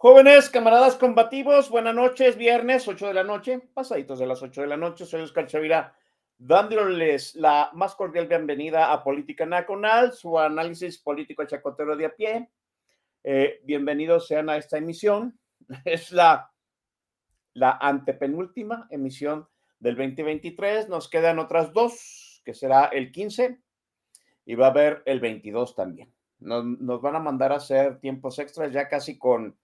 Jóvenes, camaradas combativos, buenas noches, viernes, 8 de la noche, pasaditos de las 8 de la noche, soy Oscar Chavira, dándoles la más cordial bienvenida a Política Nacional, su análisis político chacotero de a pie. Eh, bienvenidos sean a esta emisión, es la, la antepenúltima emisión del 2023, nos quedan otras dos, que será el 15 y va a haber el 22 también. Nos, van a mandar a hacer tiempos extras ya casi con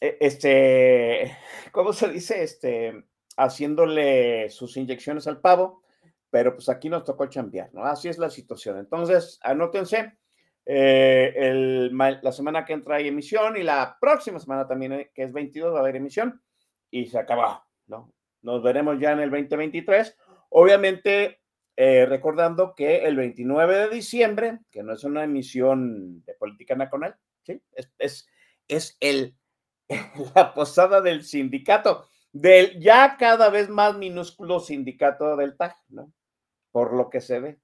este, ¿cómo se dice? Este, haciéndole sus inyecciones al pavo, pero pues aquí nos tocó chambear, ¿no? Así es la situación. Entonces, anótense, eh, el la semana que entra hay emisión y la próxima semana también, eh, que es 22, va a haber emisión y se acabó, ¿no? Nos veremos ya en el 2023. Obviamente, eh, recordando que el 29 de diciembre, que no es una emisión de política nacional, ¿sí? Es, es, es el la posada del sindicato, del ya cada vez más minúsculo sindicato del TAG, ¿no? Por lo que se ve.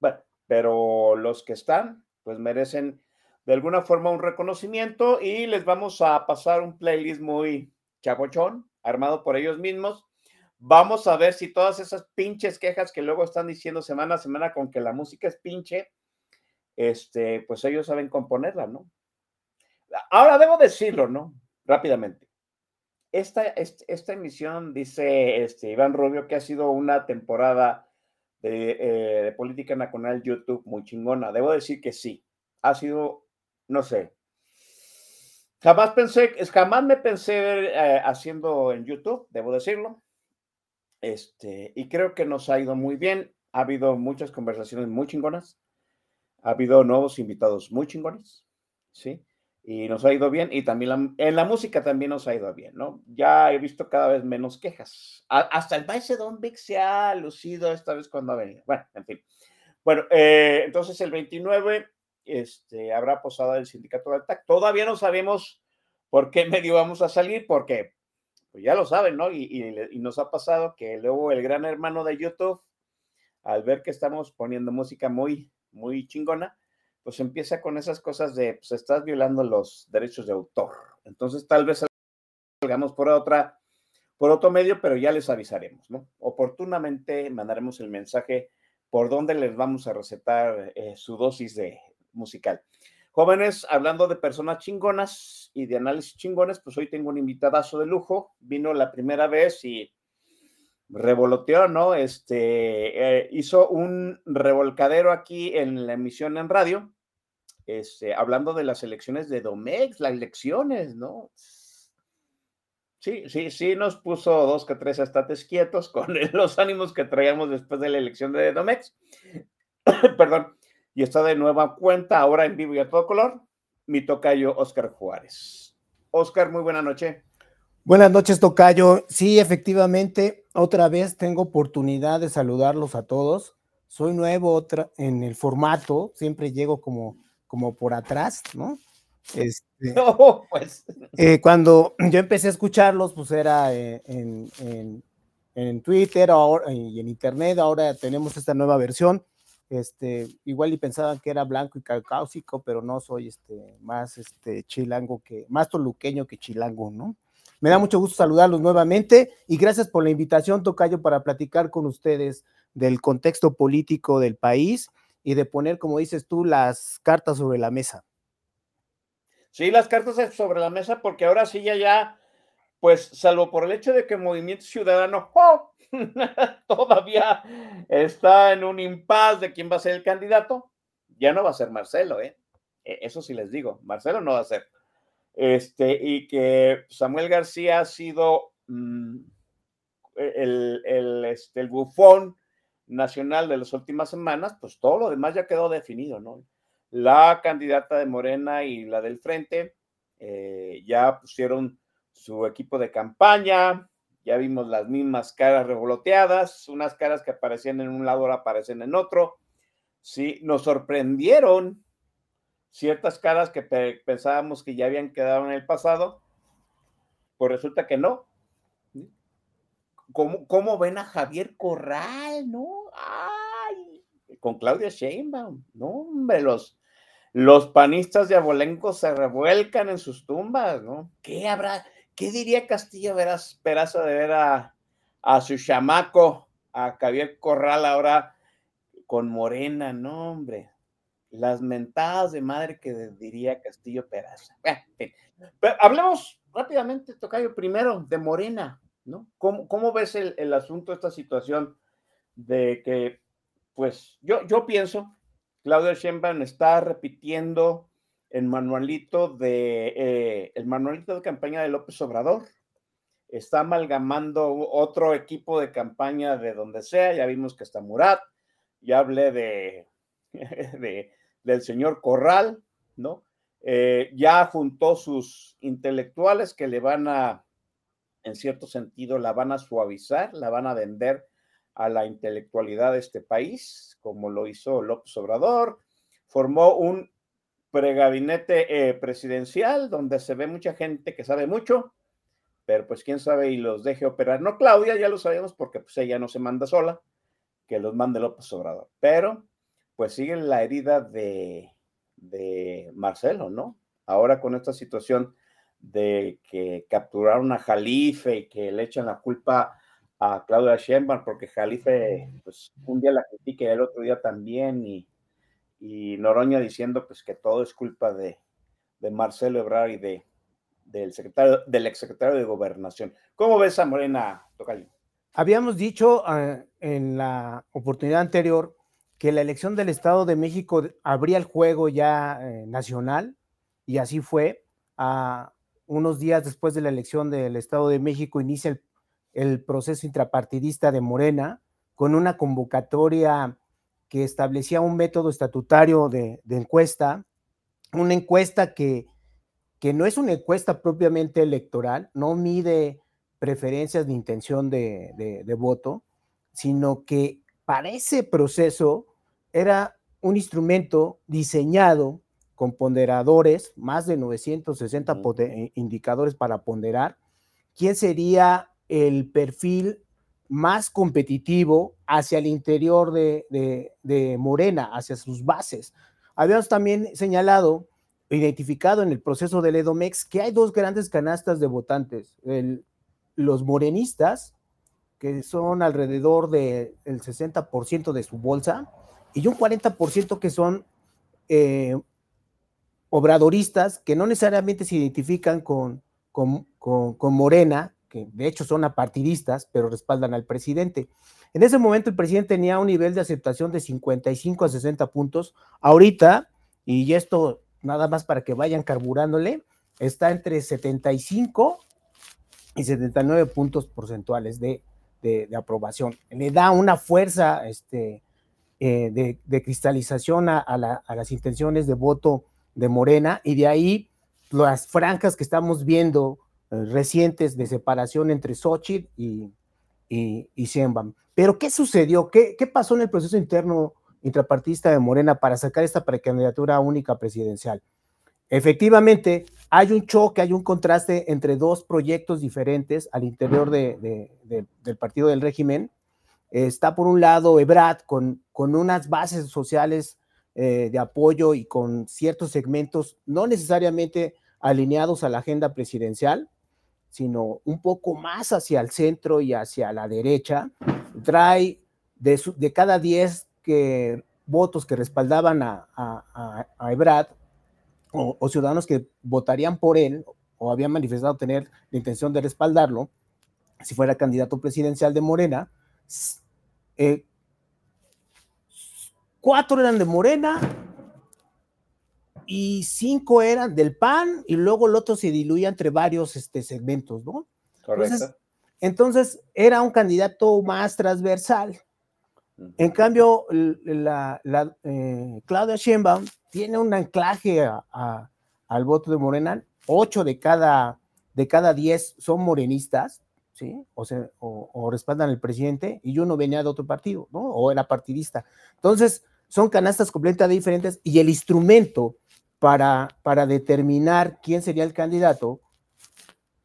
Bueno, pero los que están, pues merecen de alguna forma un reconocimiento y les vamos a pasar un playlist muy chabochón, armado por ellos mismos. Vamos a ver si todas esas pinches quejas que luego están diciendo semana a semana con que la música es pinche, este, pues ellos saben componerla, ¿no? Ahora debo decirlo, ¿no? Rápidamente. Esta, est- esta emisión, dice este, Iván Rubio, que ha sido una temporada de, eh, de política nacional YouTube muy chingona. Debo decir que sí. Ha sido, no sé. Jamás pensé, jamás me pensé eh, haciendo en YouTube, debo decirlo. Este, y creo que nos ha ido muy bien. Ha habido muchas conversaciones muy chingonas. Ha habido nuevos invitados muy chingones. ¿sí? Y nos ha ido bien y también la- en la música también nos ha ido bien, ¿no? Ya he visto cada vez menos quejas. A- hasta el Vice Don Vic se ha lucido esta vez cuando ha venido. Bueno, en fin. Bueno, eh, entonces el 29 este, habrá posada del sindicato del TAC. Todavía no sabemos por qué medio vamos a salir, porque pues ya lo saben, ¿no? Y, y y nos ha pasado que luego el gran hermano de YouTube, al ver que estamos poniendo música muy, muy chingona, pues empieza con esas cosas de, pues estás violando los derechos de autor. Entonces tal vez salgamos por otra, por otro medio, pero ya les avisaremos, ¿no? Oportunamente mandaremos el mensaje por donde les vamos a recetar eh, su dosis de musical. Jóvenes, hablando de personas chingonas y de análisis chingones, pues hoy tengo un invitadazo de lujo. Vino la primera vez y revoloteó, ¿no? Este eh, hizo un revolcadero aquí en la emisión en radio, este, hablando de las elecciones de Domex, las elecciones, ¿no? Sí, sí, sí, nos puso dos que tres estates quietos con los ánimos que traíamos después de la elección de Domex. Perdón. Y está de nueva cuenta, ahora en vivo y a todo color, mi tocayo Oscar Juárez. Oscar, muy buena noche. Buenas noches, Tocayo. Sí, efectivamente, otra vez tengo oportunidad de saludarlos a todos. Soy nuevo otra, en el formato, siempre llego como, como por atrás, ¿no? Este, no, pues. Eh, cuando yo empecé a escucharlos, pues era eh, en, en, en, Twitter ahora, y en Internet, ahora tenemos esta nueva versión. Este, igual y pensaban que era blanco y caucásico, pero no soy este, más este, chilango que, más toluqueño que chilango, ¿no? Me da mucho gusto saludarlos nuevamente y gracias por la invitación, Tocayo, para platicar con ustedes del contexto político del país y de poner, como dices tú, las cartas sobre la mesa. Sí, las cartas sobre la mesa, porque ahora sí ya, ya, pues, salvo por el hecho de que Movimiento Ciudadano ¡oh! todavía está en un impas de quién va a ser el candidato, ya no va a ser Marcelo, ¿eh? E, eso sí les digo, Marcelo no va a ser este, y que Samuel García ha sido mm, el, el, este, el bufón nacional de las últimas semanas, pues todo lo demás ya quedó definido, ¿no? La candidata de Morena y la del Frente eh, ya pusieron su equipo de campaña, ya vimos las mismas caras revoloteadas, unas caras que aparecían en un lado ahora aparecen en otro. Sí, nos sorprendieron ciertas caras que pensábamos que ya habían quedado en el pasado, pues resulta que no. ¿Cómo, cómo ven a Javier Corral, no? Ay, con Claudia Sheinbaum, no, hombre, los, los panistas de Abolenco se revuelcan en sus tumbas, ¿no? ¿Qué habrá, qué diría Castillo Veras, Peraza de ver a, a su chamaco, a Javier Corral ahora con Morena, no, hombre? las mentadas de madre que diría Castillo Peraza. hablemos rápidamente, Tocayo, primero de Morena, ¿no? ¿Cómo, ves el, el, asunto, esta situación de que, pues, yo, yo pienso, Claudia Sheinbaum está repitiendo el manualito de, eh, el manualito de campaña de López Obrador, está amalgamando otro equipo de campaña de donde sea, ya vimos que está Murat, ya hablé de, de del señor Corral, ¿no? Eh, ya juntó sus intelectuales que le van a, en cierto sentido, la van a suavizar, la van a vender a la intelectualidad de este país, como lo hizo López Obrador. Formó un pregabinete eh, presidencial donde se ve mucha gente que sabe mucho, pero pues quién sabe y los deje operar. No, Claudia, ya lo sabemos porque pues ella no se manda sola, que los mande López Obrador. Pero pues sigue la herida de, de Marcelo, ¿no? Ahora con esta situación de que capturaron a Jalife y que le echan la culpa a Claudia Sheinbaum porque Jalife pues un día la critica y el otro día también y, y Noroña diciendo pues que todo es culpa de, de Marcelo Ebrard y de, del secretario del exsecretario de Gobernación. ¿Cómo ves a Morena, Tocayo? Habíamos dicho uh, en la oportunidad anterior que la elección del Estado de México abría el juego ya eh, nacional y así fue. A unos días después de la elección del Estado de México inicia el, proceso intrapartidista de Morena con una convocatoria que establecía un método estatutario de, encuesta, una encuesta que, que no es una encuesta propiamente electoral, no mide preferencias ni intención de, de voto, sino que para ese proceso era un instrumento diseñado con ponderadores, más de 960 eh, indicadores para ponderar, quién sería el perfil más competitivo hacia el interior de, de, Morena, hacia sus bases. Habíamos también señalado, identificado en el proceso del EDOMEX, que hay dos grandes canastas de votantes, el, los morenistas que son alrededor del 60% de su bolsa, y un 40% que son eh, obradoristas, que no necesariamente se identifican con, con, con, Morena, que de hecho son apartidistas, pero respaldan al presidente. En ese momento el presidente tenía un nivel de aceptación de 55 a 60 puntos. Ahorita, y esto nada más para que vayan carburándole, está entre 75 y 79 puntos porcentuales de, de, aprobación. Le da una fuerza este, de, cristalización a, las intenciones de voto de Morena y de ahí las francas que estamos viendo recientes de separación entre Xochitl y, y, y Pero, ¿qué sucedió? ¿Qué, ¿Qué pasó en el proceso interno intrapartista de Morena para sacar esta precandidatura única presidencial? Efectivamente, hay un choque, hay un contraste entre dos proyectos diferentes al interior de, del partido del régimen. Está por un lado Ebrad con, con unas bases sociales eh, de apoyo y con ciertos segmentos no necesariamente alineados a la agenda presidencial, sino un poco más hacia el centro y hacia la derecha. Trae de, de cada 10 que, votos que respaldaban a, a, a Ebrad, o, ciudadanos que votarían por él o habían manifestado tener la intención de respaldarlo, si fuera candidato presidencial de Morena, eh, cuatro eran de Morena y cinco eran del PAN y luego el otro se diluía entre varios este, segmentos, ¿no? Correcto. Entonces, era un candidato más transversal. En cambio, la, eh, Claudia Sheinbaum tiene un anclaje al voto de Morena. Ocho de cada, de cada diez son morenistas, ¿sí? O, sea, o, respaldan al presidente y uno venía de otro partido, ¿no? O era partidista. Entonces, son canastas completamente diferentes y el instrumento para, para determinar quién sería el candidato,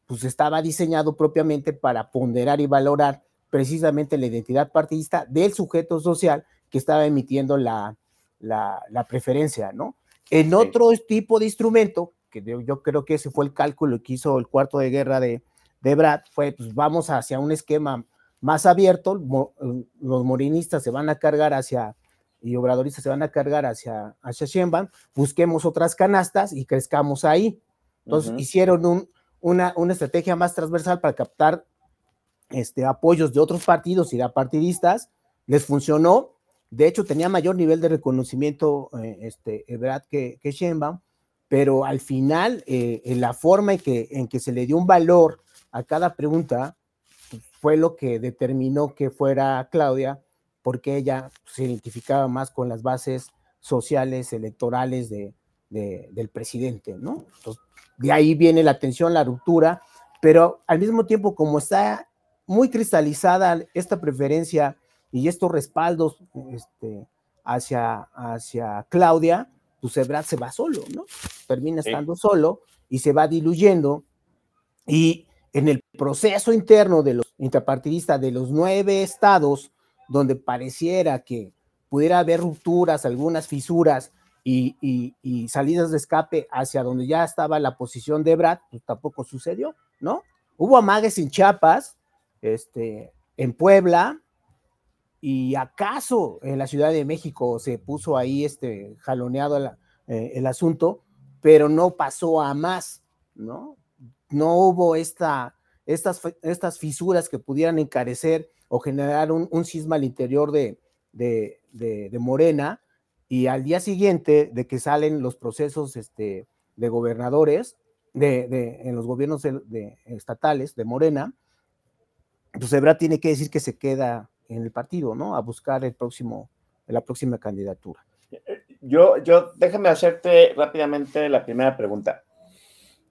pues estaba diseñado propiamente para ponderar y valorar precisamente la identidad partidista del sujeto social que estaba emitiendo la, la, preferencia, ¿no? En otro tipo de instrumento, que yo, creo que ese fue el cálculo que hizo el cuarto de guerra de, de Brad, fue pues vamos hacia un esquema más abierto, los morinistas se van a cargar hacia, y obradoristas se van a cargar hacia, hacia Sheinbaum, busquemos otras canastas y crezcamos ahí. Entonces hicieron un, una, una, estrategia más transversal para captar este, apoyos de otros partidos y de partidistas, les funcionó, de hecho, tenía mayor nivel de reconocimiento eh, este, que, que Sheinbaum, pero al final, eh, en la forma en que, en que se le dio un valor a cada pregunta, pues, fue lo que determinó que fuera Claudia, porque ella se identificaba más con las bases sociales, electorales de, del presidente, ¿no? de ahí viene la tensión, la ruptura, pero al mismo tiempo, como está muy cristalizada esta preferencia y estos respaldos este, hacia, hacia Claudia, pues Ebrard se va solo, ¿no? Termina estando solo y se va diluyendo. Y en el proceso interno de los intrapartidistas de los nueve estados, donde pareciera que pudiera haber rupturas, algunas fisuras y, salidas de escape hacia donde ya estaba la posición de Ebrard, pues tampoco sucedió, ¿no? Hubo amagues en Chiapas, este, en Puebla, y acaso en la Ciudad de México se puso ahí este jaloneado eh, el asunto, pero no pasó a más, ¿no? No hubo esta, estas, estas fisuras que pudieran encarecer o generar un, un al interior de, de, de, Morena, y al día siguiente de que salen los procesos este, de gobernadores, de, en los gobiernos estatales de Morena, pues Ebra tiene que decir que se queda en el partido, ¿no? A buscar el próximo, la próxima candidatura. Yo, yo, déjame hacerte rápidamente la primera pregunta.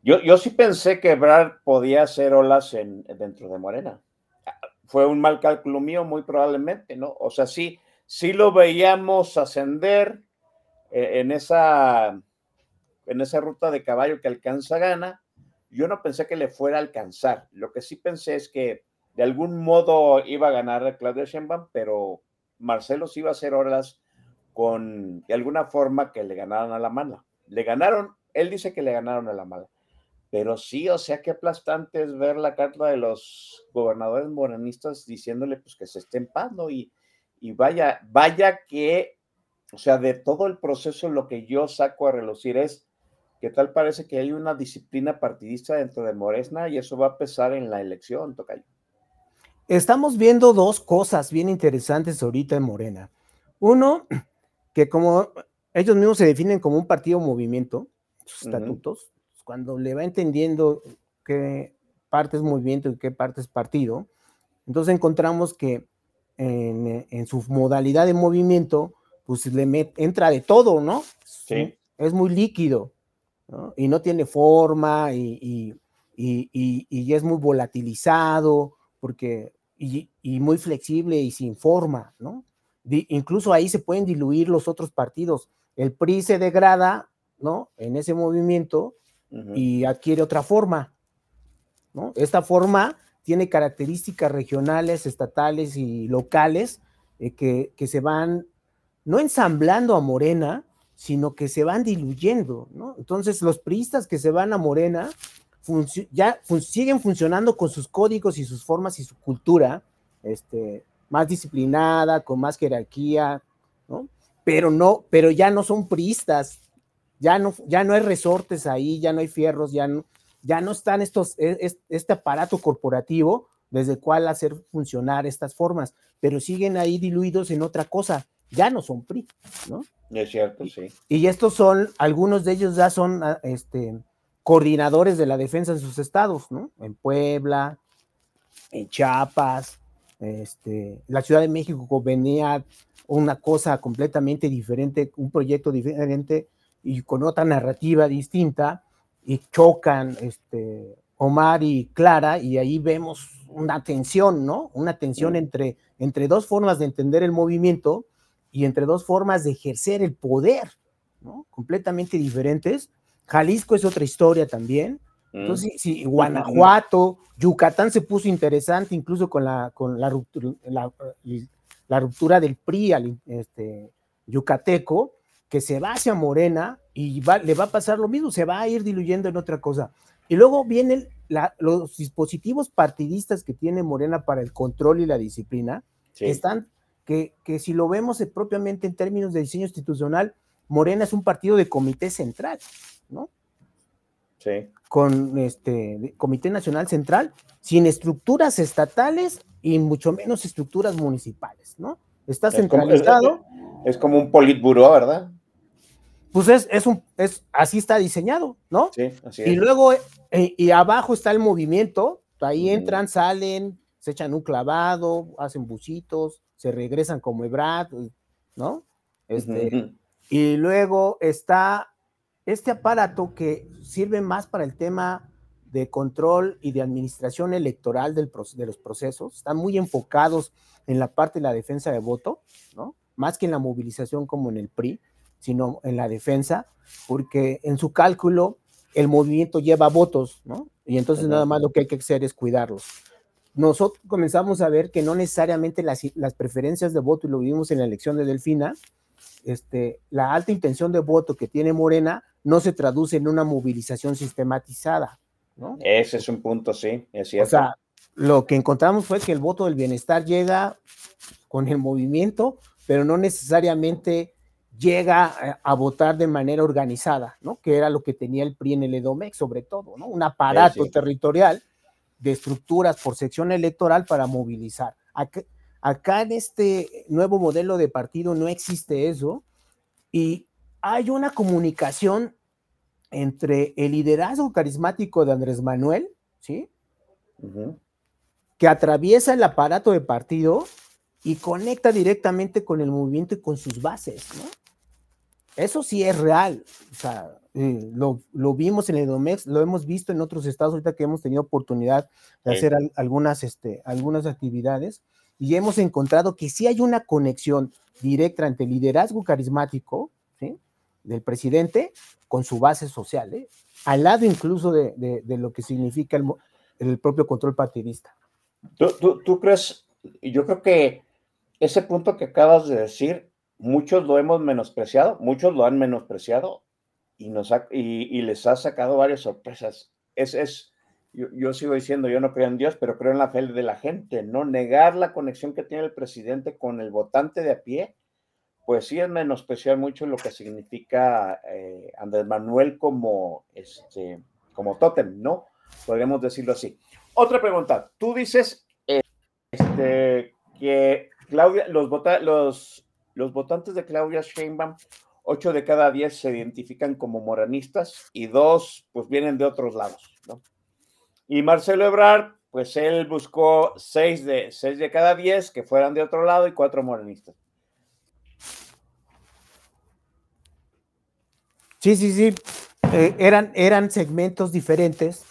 Yo, yo sí pensé que Brad podía hacer olas en, dentro de Morena. Fue un mal cálculo mío, muy probablemente, ¿no? O sea, sí, sí lo veíamos ascender eh, en esa, en esa ruta de caballo que alcanza gana. Yo no pensé que le fuera a alcanzar. Lo que sí pensé es que de algún modo iba a ganar Claudia Sheinbaum, pero Marcelo sí iba a hacer horas con, de alguna forma, que le ganaron a la mala. Le ganaron, él dice que le ganaron a la mala, pero sí, o sea, qué aplastante es ver la carta de los gobernadores morenistas diciéndole pues que se esté en paz, ¿no? Y, y vaya, vaya que, o sea, de todo el proceso lo que yo saco a relucir es que tal parece que hay una disciplina partidista dentro de Moresna y eso va a pesar en la elección, Tocayo. Estamos viendo dos cosas bien interesantes ahorita en Morena. Uno, que como ellos mismos se definen como un partido movimiento, sus estatutos, cuando le va entendiendo qué parte es movimiento y qué parte es partido, entonces encontramos que en, su modalidad de movimiento pues le entra de todo, ¿no? Sí. Es muy líquido, ¿no? Y no tiene forma y, y, es muy volatilizado, porque, y, muy flexible y sin forma, ¿no? incluso ahí se pueden diluir los otros partidos. El PRI se degrada, ¿no? En ese movimiento y adquiere otra forma, ¿no? Esta forma tiene características regionales, estatales y locales eh, que, que, se van no ensamblando a Morena, sino que se van diluyendo, ¿no? Entonces los priistas que se van a Morena ya siguen funcionando con sus códigos y sus formas y su cultura, este, más disciplinada, con más jerarquía, ¿no? Pero no, pero ya no son priistas, ya no, ya no hay resortes ahí, ya no hay fierros, ya no, ya no están estos, e, este aparato corporativo desde el cual hacer funcionar estas formas, pero siguen ahí diluidos en otra cosa, ya no son PRI, ¿no? Es cierto, sí. Y estos son, algunos de ellos ya son, ah, este, coordinadores de la defensa de sus estados, ¿no? En Puebla, en Chiapas, este, la Ciudad de México venía una cosa completamente diferente, un proyecto diferente y con otra narrativa distinta, y chocan este, Omar y Clara, y ahí vemos una tensión, ¿no? Una tensión entre, entre dos formas de entender el movimiento y entre dos formas de ejercer el poder, ¿no? Completamente diferentes. Jalisco es otra historia también. Entonces, sí, Guanajuato, Yucatán se puso interesante incluso con la, con la, ruptura, la, ruptura del PRI al este, yucateco, que se va hacia Morena y le va a pasar lo mismo, se va a ir diluyendo en otra cosa. Y luego vienen los dispositivos partidistas que tiene Morena para el control y la disciplina, que están, que, que si lo vemos propiamente en términos de diseño institucional, Morena es un partido de comité central, ¿no? Sí. Con este Comité Nacional Central, sin estructuras estatales y mucho menos estructuras municipales, ¿no? Está centralizado. es, como un politburo, ¿verdad? Pues es, es un, es, así está diseñado, ¿no? Sí, así es. Y luego, eh, y abajo está el movimiento, ahí entran, salen, se echan un clavado, hacen bucitos, se regresan como Ebrad, ¿no? Este, Y luego está este aparato que sirve más para el tema de control y de administración electoral del, de los procesos, están muy enfocados en la parte de la defensa de voto, ¿no? Más que en la movilización como en el PRI, sino en la defensa, porque en su cálculo el movimiento lleva votos, ¿no? Y entonces nada más lo que hay que hacer es cuidarlos. Nosotros comenzamos a ver que no necesariamente las, las preferencias de voto, y lo vimos en la elección de Delfina, este, la alta intención de voto que tiene Morena no se traduce en una movilización sistematizada. ¿no? Ese es un punto, sí, es cierto. O sea, lo que encontramos fue que el voto del bienestar llega con el movimiento, pero no necesariamente llega a, votar de manera organizada, ¿no? Que era lo que tenía el PRI en el EDOMEX, sobre todo, ¿no? Un aparato territorial de estructuras por sección electoral para movilizar. Acá en este nuevo modelo de partido no existe eso y hay una comunicación entre el liderazgo carismático de Andrés Manuel, ¿sí? Que atraviesa el aparato de partido y conecta directamente con el movimiento y con sus bases, ¿no? Eso sí es real, o sea, eh, lo, vimos en el Domex, lo hemos visto en otros estados ahorita que hemos tenido oportunidad de hacer algunas, este, algunas actividades y hemos encontrado que sí hay una conexión directa entre el liderazgo carismático del presidente con su base social, ¿eh? al lado incluso de, lo que significa el, el propio control partidista. ¿Tú, tú, crees, yo creo que ese punto que acabas de decir, muchos lo hemos menospreciado, muchos lo han menospreciado y, nos y, les ha sacado varias sorpresas. Es, es, yo, sigo diciendo, yo no creo en Dios, pero creo en la fe de la gente, ¿no? Negar la conexión que tiene el presidente con el votante de a pie, pues sí es menospreciar mucho lo que significa eh, Andrés Manuel como, este, como tótem, ¿no? Podríamos decirlo así. Otra pregunta, tú dices este, que Claudia, los, los, los votantes de Claudia Sheinbaum, ocho de cada diez se identifican como moranistas y dos, pues vienen de otros lados. Y Marcelo Ebrard, pues él buscó seis de, seis de cada diez que fueran de otro lado y cuatro morenistas. Sí, sí, sí. Eh, eran, eran segmentos diferentes.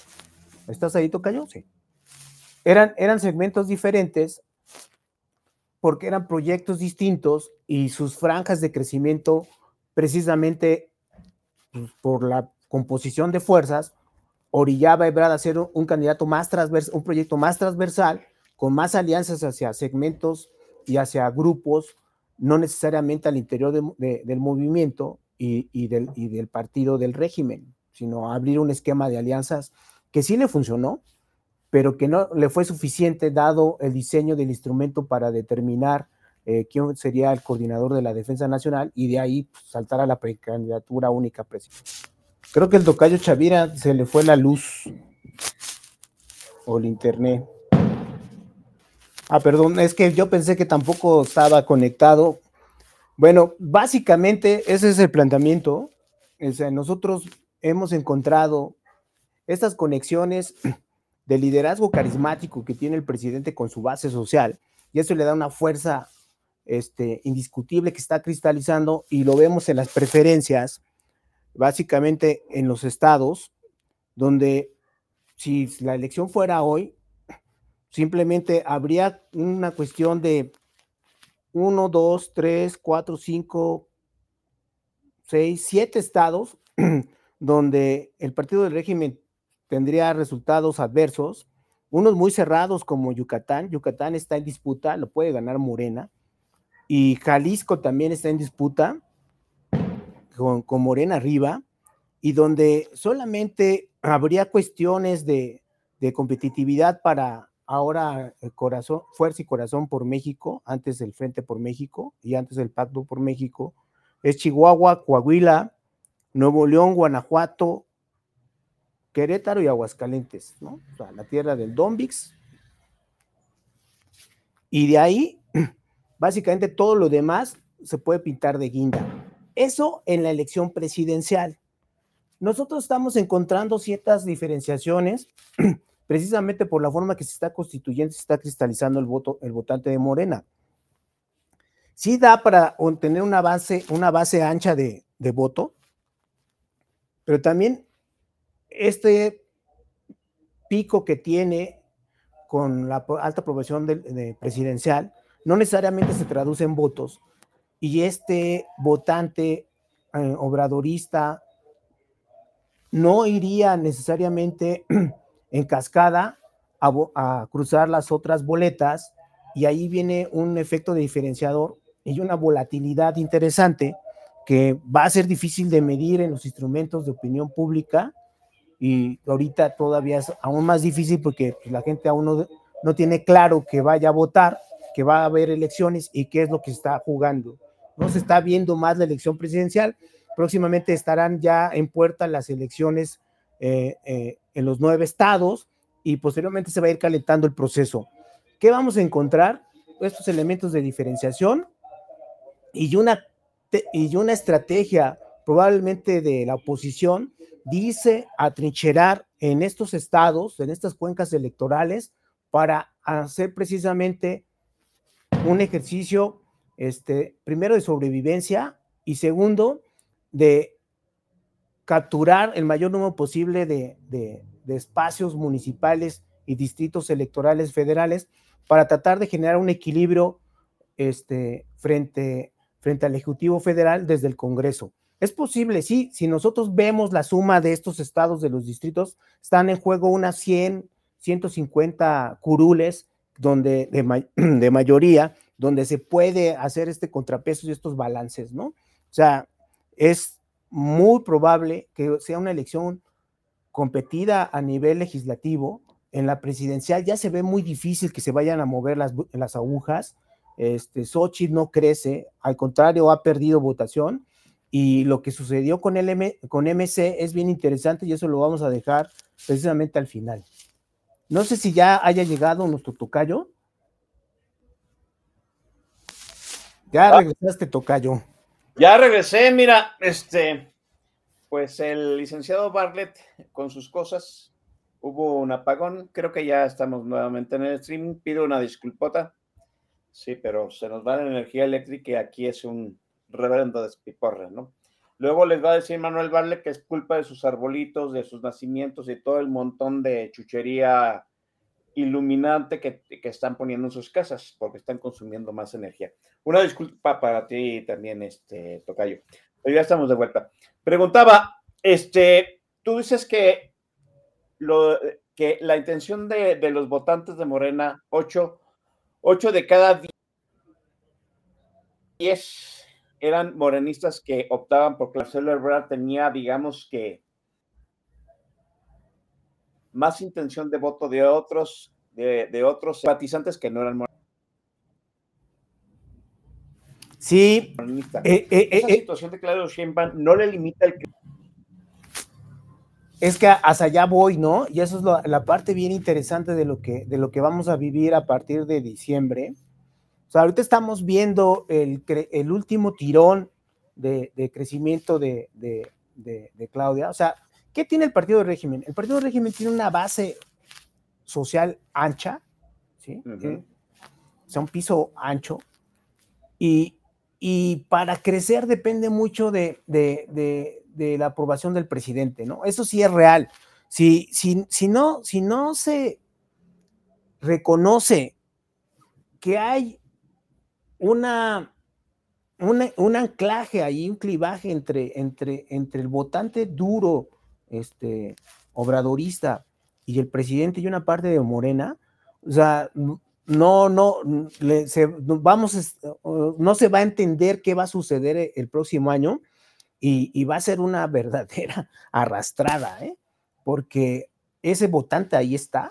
¿Estás ahí, Tocayo? Sí. Eran, eran segmentos diferentes porque eran proyectos distintos y sus franjas de crecimiento, precisamente pues, por la composición de fuerzas, orillaba a Ebrard a ser un, candidato más transversal, un proyecto más transversal, con más alianzas hacia segmentos y hacia grupos, no necesariamente al interior del movimiento y, del, y del partido del régimen, sino abrir un esquema de alianzas que sí le funcionó, pero que no le fue suficiente dado el diseño del instrumento para determinar eh, quién sería el coordinador de la defensa nacional y de ahí pues, saltar a la precandidatura única presidencial. Creo que el tocayo Chavira se le fue la luz o el internet. Ah, perdón, es que yo pensé que tampoco estaba conectado. Bueno, básicamente ese es el planteamiento. O sea, nosotros hemos encontrado estas conexiones de liderazgo carismático que tiene el presidente con su base social, y eso le da una fuerza este, indiscutible que está cristalizando, y lo vemos en las preferencias, básicamente en los estados, donde si la elección fuera hoy, simplemente habría una cuestión de 1, 2, 3, 4, 5, 6, 7 estados donde el partido del régimen tendría resultados adversos, unos muy cerrados como Yucatán, Yucatán está en disputa, lo puede ganar Morena, y Jalisco también está en disputa con, Morena arriba, y donde solamente habría cuestiones de, competitividad para ahora el corazón, Fuerza y Corazón por México, antes del Frente por México y antes del Pacto por México, es Chihuahua, Coahuila, Nuevo León, Guanajuato, Querétaro y Aguascalientes, ¿no? O sea, la tierra del Dombix. Y de ahí, básicamente todo lo demás se puede pintar de guinda. Eso en la elección presidencial. Nosotros estamos encontrando ciertas diferenciaciones, precisamente por la forma que se está constituyendo, se está cristalizando el voto, el votante de Morena. Sí da para tener una base, una base ancha de, de voto, pero también este pico que tiene con la alta aprobación de, presidencial no necesariamente se traduce en votos. Y este votante eh, obradorista no iría necesariamente en cascada a, cruzar las otras boletas y ahí viene un efecto diferenciador y una volatilidad interesante que va a ser difícil de medir en los instrumentos de opinión pública y ahorita todavía es aún más difícil porque pues, la gente aún no, tiene claro que vaya a votar, que va a haber elecciones y qué es lo que está jugando. No se está viendo más la elección presidencial. Próximamente estarán ya en puerta las elecciones eh, eh, en los nueve estados y posteriormente se va a ir calentando el proceso. ¿Qué vamos a encontrar? Estos elementos de diferenciación y una, y una estrategia probablemente de la oposición dice atrincherar en estos estados, en estas cuencas electorales, para hacer precisamente un ejercicio, este, primero de sobrevivencia y segundo, de capturar el mayor número posible de, de, espacios municipales y distritos electorales federales para tratar de generar un equilibrio este, frente, frente al Ejecutivo Federal desde el Congreso. Es posible, sí, si nosotros vemos la suma de estos estados de los distritos, están en juego unas 100, 150 curules donde, de, mayoría, donde se puede hacer este contrapeso y estos balances, ¿no? O sea, es muy probable que sea una elección competida a nivel legislativo. En la presidencial ya se ve muy difícil que se vayan a mover las, las agujas. Este, Sochi no crece, al contrario, ha perdido votación y lo que sucedió con, el con MC es bien interesante y eso lo vamos a dejar precisamente al final. No sé si ya haya llegado nuestro tocayo. Ya ah. regresaste, tocayo. Ya regresé, mira, este, pues el licenciado Bartlett con sus cosas, hubo un apagón, creo que ya estamos nuevamente en el streaming, pido una disculpota, sí, pero se nos va la energía eléctrica y aquí es un reverendo despiporre, ¿no? Luego les va a decir Manuel Barle que es culpa de sus arbolitos, de sus nacimientos y todo el montón de chuchería iluminante que, que, están poniendo en sus casas porque están consumiendo más energía. Una disculpa para ti también, este, Tocayo. Pero ya estamos de vuelta. Preguntaba, este, tú dices que, lo, que la intención de, de los votantes de Morena, 8, 8 de cada 10 eran morenistas que optaban por Marcelo Ebrard tenía, digamos que, más intención de voto de otros, de, de otros simpatizantes que no eran morenistas. Sí. Eh, eh, Esa eh, situación de Claudio Sheinbaum no le limita el es que hasta allá voy, ¿no? Y eso es lo, la parte bien interesante de lo, que, de lo que vamos a vivir a partir de diciembre. O sea, ahorita estamos viendo el, el último tirón de, de crecimiento de, de, de, Claudia. O sea, ¿qué tiene el partido de régimen? El partido de régimen tiene una base social ancha, ¿sí? Uh -huh. O sea, un piso ancho. Y, y para crecer depende mucho de, de, de, de, la aprobación del presidente, ¿no? Eso sí es real. Si, si, si, no, si no se reconoce que hay una, una, un anclaje ahí, un clivaje entre, entre, entre el votante duro, este, obradorista y el presidente y una parte de Morena, o sea, no, no, se, vamos, no se va a entender qué va a suceder el próximo año y, y va a ser una verdadera arrastrada, ¿eh? porque ese votante ahí está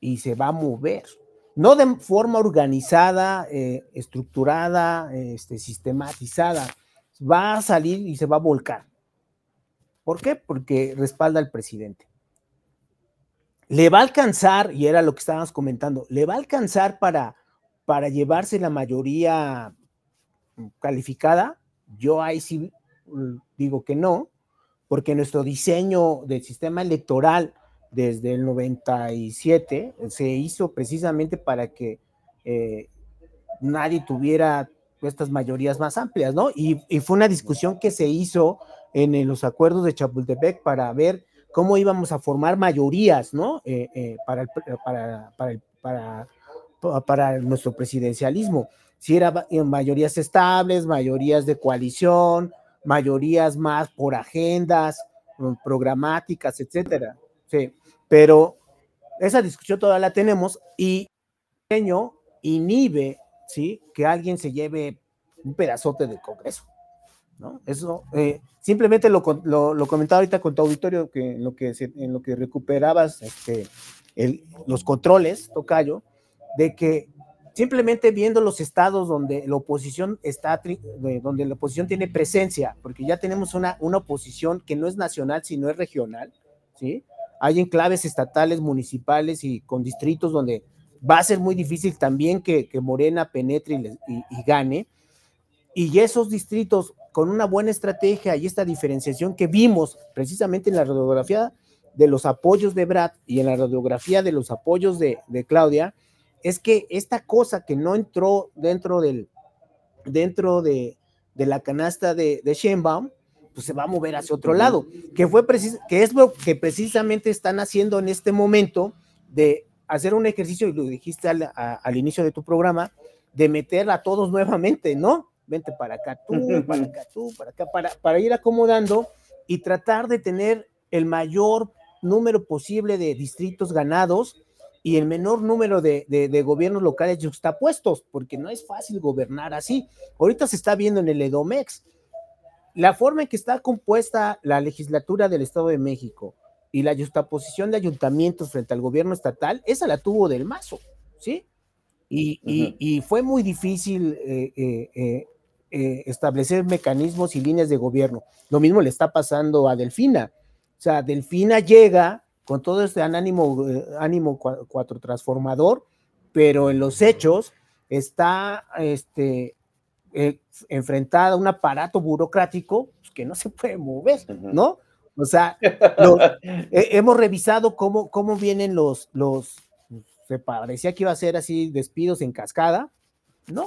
y se va a mover, no de forma organizada, eh, estructurada, este, sistematizada, va a salir y se va a volcar. ¿Por qué? Porque respalda al presidente le va a alcanzar, y era lo que estábamos comentando, le va a alcanzar para, para llevarse la mayoría calificada. Yo ahí sí mm, digo que no, porque nuestro diseño del sistema electoral desde el 97 se hizo precisamente para que eh, nadie tuviera estas mayorías más amplias, ¿no? Y, fue una discusión que se hizo en los acuerdos de Chapultepec para ver cómo íbamos a formar mayorías, ¿no? Eh, eh, para, nuestro presidencialismo. Si era mayorías estables, mayorías de coalición, mayorías más por agendas mm, programáticas, etcétera. Sí, pero esa discusión todavía la tenemos y inhibe, ¿sí? Que alguien se lleve un pedazote del Congreso. ¿no? Eso, eh, simplemente lo, lo, comentaba ahorita con tu auditorio, que en lo que, recuperabas este, los controles, Tocayo, de que simplemente viendo los estados donde la oposición está, donde la oposición tiene presencia, porque ya tenemos una, una oposición que no es nacional, sino es regional, ¿sí? Hay enclaves estatales, municipales y con distritos donde va a ser muy difícil también que, Morena penetre y, gane. Y esos distritos con una buena estrategia y esta diferenciación que vimos precisamente en la radiografía de los apoyos de Brad y en la radiografía de los apoyos de, Claudia, es que esta cosa que no entró dentro del dentro de, la canasta de, de pues se va a mover hacia otro lado, que fue que es lo que precisamente están haciendo en este momento de hacer un ejercicio, y lo dijiste al, a, al inicio de tu programa, de meter a todos nuevamente, ¿no? vente para acá tú, para acá tú, para acá, para, para ir acomodando y tratar de tener el mayor número posible de distritos ganados y el menor número de, de, de, gobiernos locales juxtapuestos, porque no es fácil gobernar así. Ahorita se está viendo en el EDOMEX. La forma en que está compuesta la legislatura del Estado de México y la juxtaposición de ayuntamientos frente al gobierno estatal, esa la tuvo del mazo, ¿sí? Y, uh -huh. y, y fue muy difícil eh, eh, eh, establecer mecanismos y líneas de gobierno. Lo mismo le está pasando a Delfina. O sea, Delfina llega con todo este ánimo, ánimo cuatro transformador, pero en los hechos está este, eh, enfrentada a un aparato burocrático pues, que no se puede mover, ¿no? O sea, eh, hemos revisado cómo, cómo vienen los, los, se parecía que iba a ser así despidos en cascada, ¿no?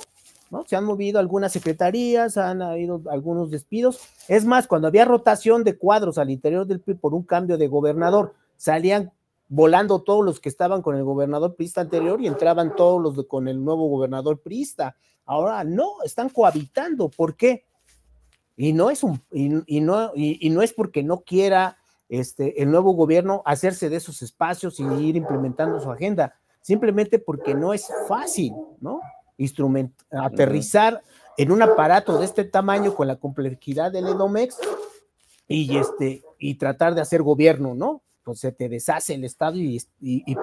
¿no? Se han movido algunas secretarías, han habido algunos despidos. Es más, cuando había rotación de cuadros al interior del PRI por un cambio de gobernador, salían volando todos los que estaban con el gobernador priista anterior y entraban todos los de, con el nuevo gobernador priista. Ahora no, están cohabitando. ¿Por qué? Y no es un, y, no, y, no es porque no quiera este, el nuevo gobierno hacerse de esos espacios y ir implementando su agenda, simplemente porque no es fácil, ¿no? Instrument, aterrizar en un aparato de este tamaño con la complejidad del EDOMEX y, este, y tratar de hacer gobierno, ¿no? Pues se te deshace el Estado y,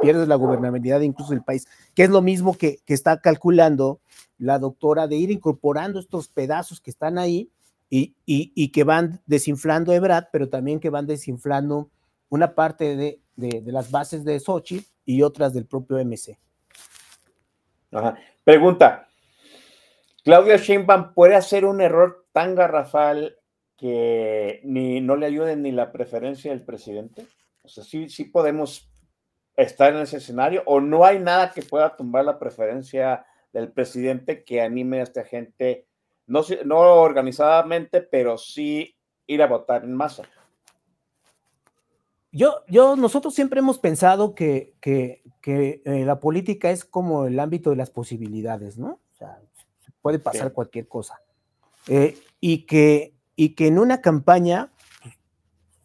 pierdes la gobernabilidad incluso del país, que es lo mismo que, está calculando la doctora de ir incorporando estos pedazos que están ahí y, que van desinflando Ebrat, pero también que van desinflando una parte de, las bases de Sochi y otras del propio MC. Pregunta, ¿Claudia Sheinbaum puede hacer un error tan garrafal que ni no le ayude ni la preferencia del presidente? O sea, sí, sí podemos estar en ese escenario o no hay nada que pueda tumbar la preferencia del presidente que anime a esta gente, no, no organizadamente, pero sí ir a votar en masa. Yo, yo, nosotros siempre hemos pensado que, que, que eh, la política es como el ámbito de las posibilidades, ¿no? O sea, puede pasar cualquier cosa. Eh, y, que, y que en una campaña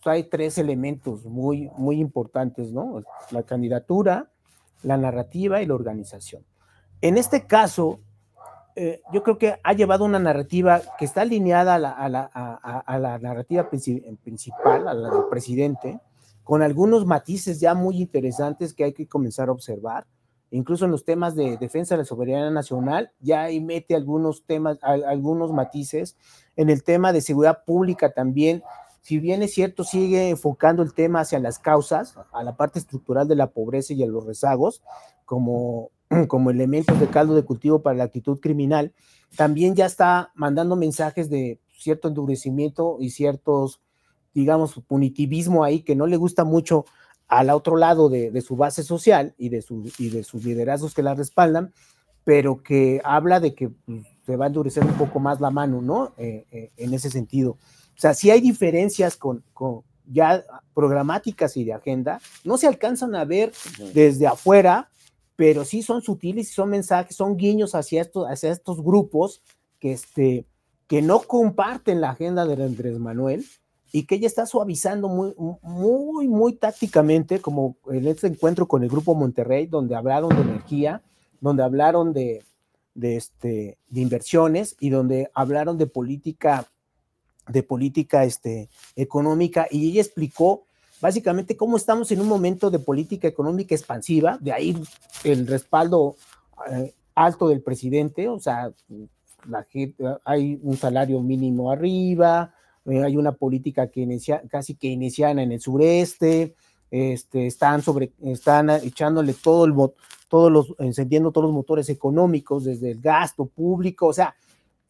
hay tres elementos muy, muy importantes, ¿no? La candidatura, la narrativa y la organización. En este caso, eh, yo creo que ha llevado una narrativa que está alineada a la, a la, narrativa principal, a la del presidente, con algunos matices ya muy interesantes que hay que comenzar a observar. Incluso en los temas de defensa de la soberanía nacional, ya ahí mete algunos temas, algunos matices. En el tema de seguridad pública también si bien es cierto, sigue enfocando el tema hacia las causas, a la parte estructural de la pobreza y a los rezagos, como, como elementos de caldo de cultivo para la actitud criminal, también ya está mandando mensajes de cierto endurecimiento y ciertos, digamos, punitivismo ahí que no le gusta mucho al otro lado de, su base social y de, sus liderazgos que la respaldan, pero que habla de que pues, se va a endurecer un poco más la mano, ¿no? Eh, eh, en ese sentido. O sea, si hay diferencias con, ya programáticas y de agenda, no se alcanzan a ver desde afuera, pero sí son sutiles y son mensajes, son guiños hacia estos, hacia estos grupos que, este, que no comparten la agenda de Andrés Manuel y que ella está suavizando muy, muy, muy tácticamente, como en este encuentro con el Grupo Monterrey, donde hablaron de energía, donde hablaron de, de, este, de inversiones y donde hablaron de política de política este, económica y ella explicó básicamente cómo estamos en un momento de política económica expansiva, de ahí el respaldo eh, alto del presidente, o sea, la hay un salario mínimo arriba, eh, hay una política que inicia, casi que iniciana en el sureste, este, están sobre, están echándole todo el, todos los, encendiendo todos los motores económicos, desde el gasto público, o sea,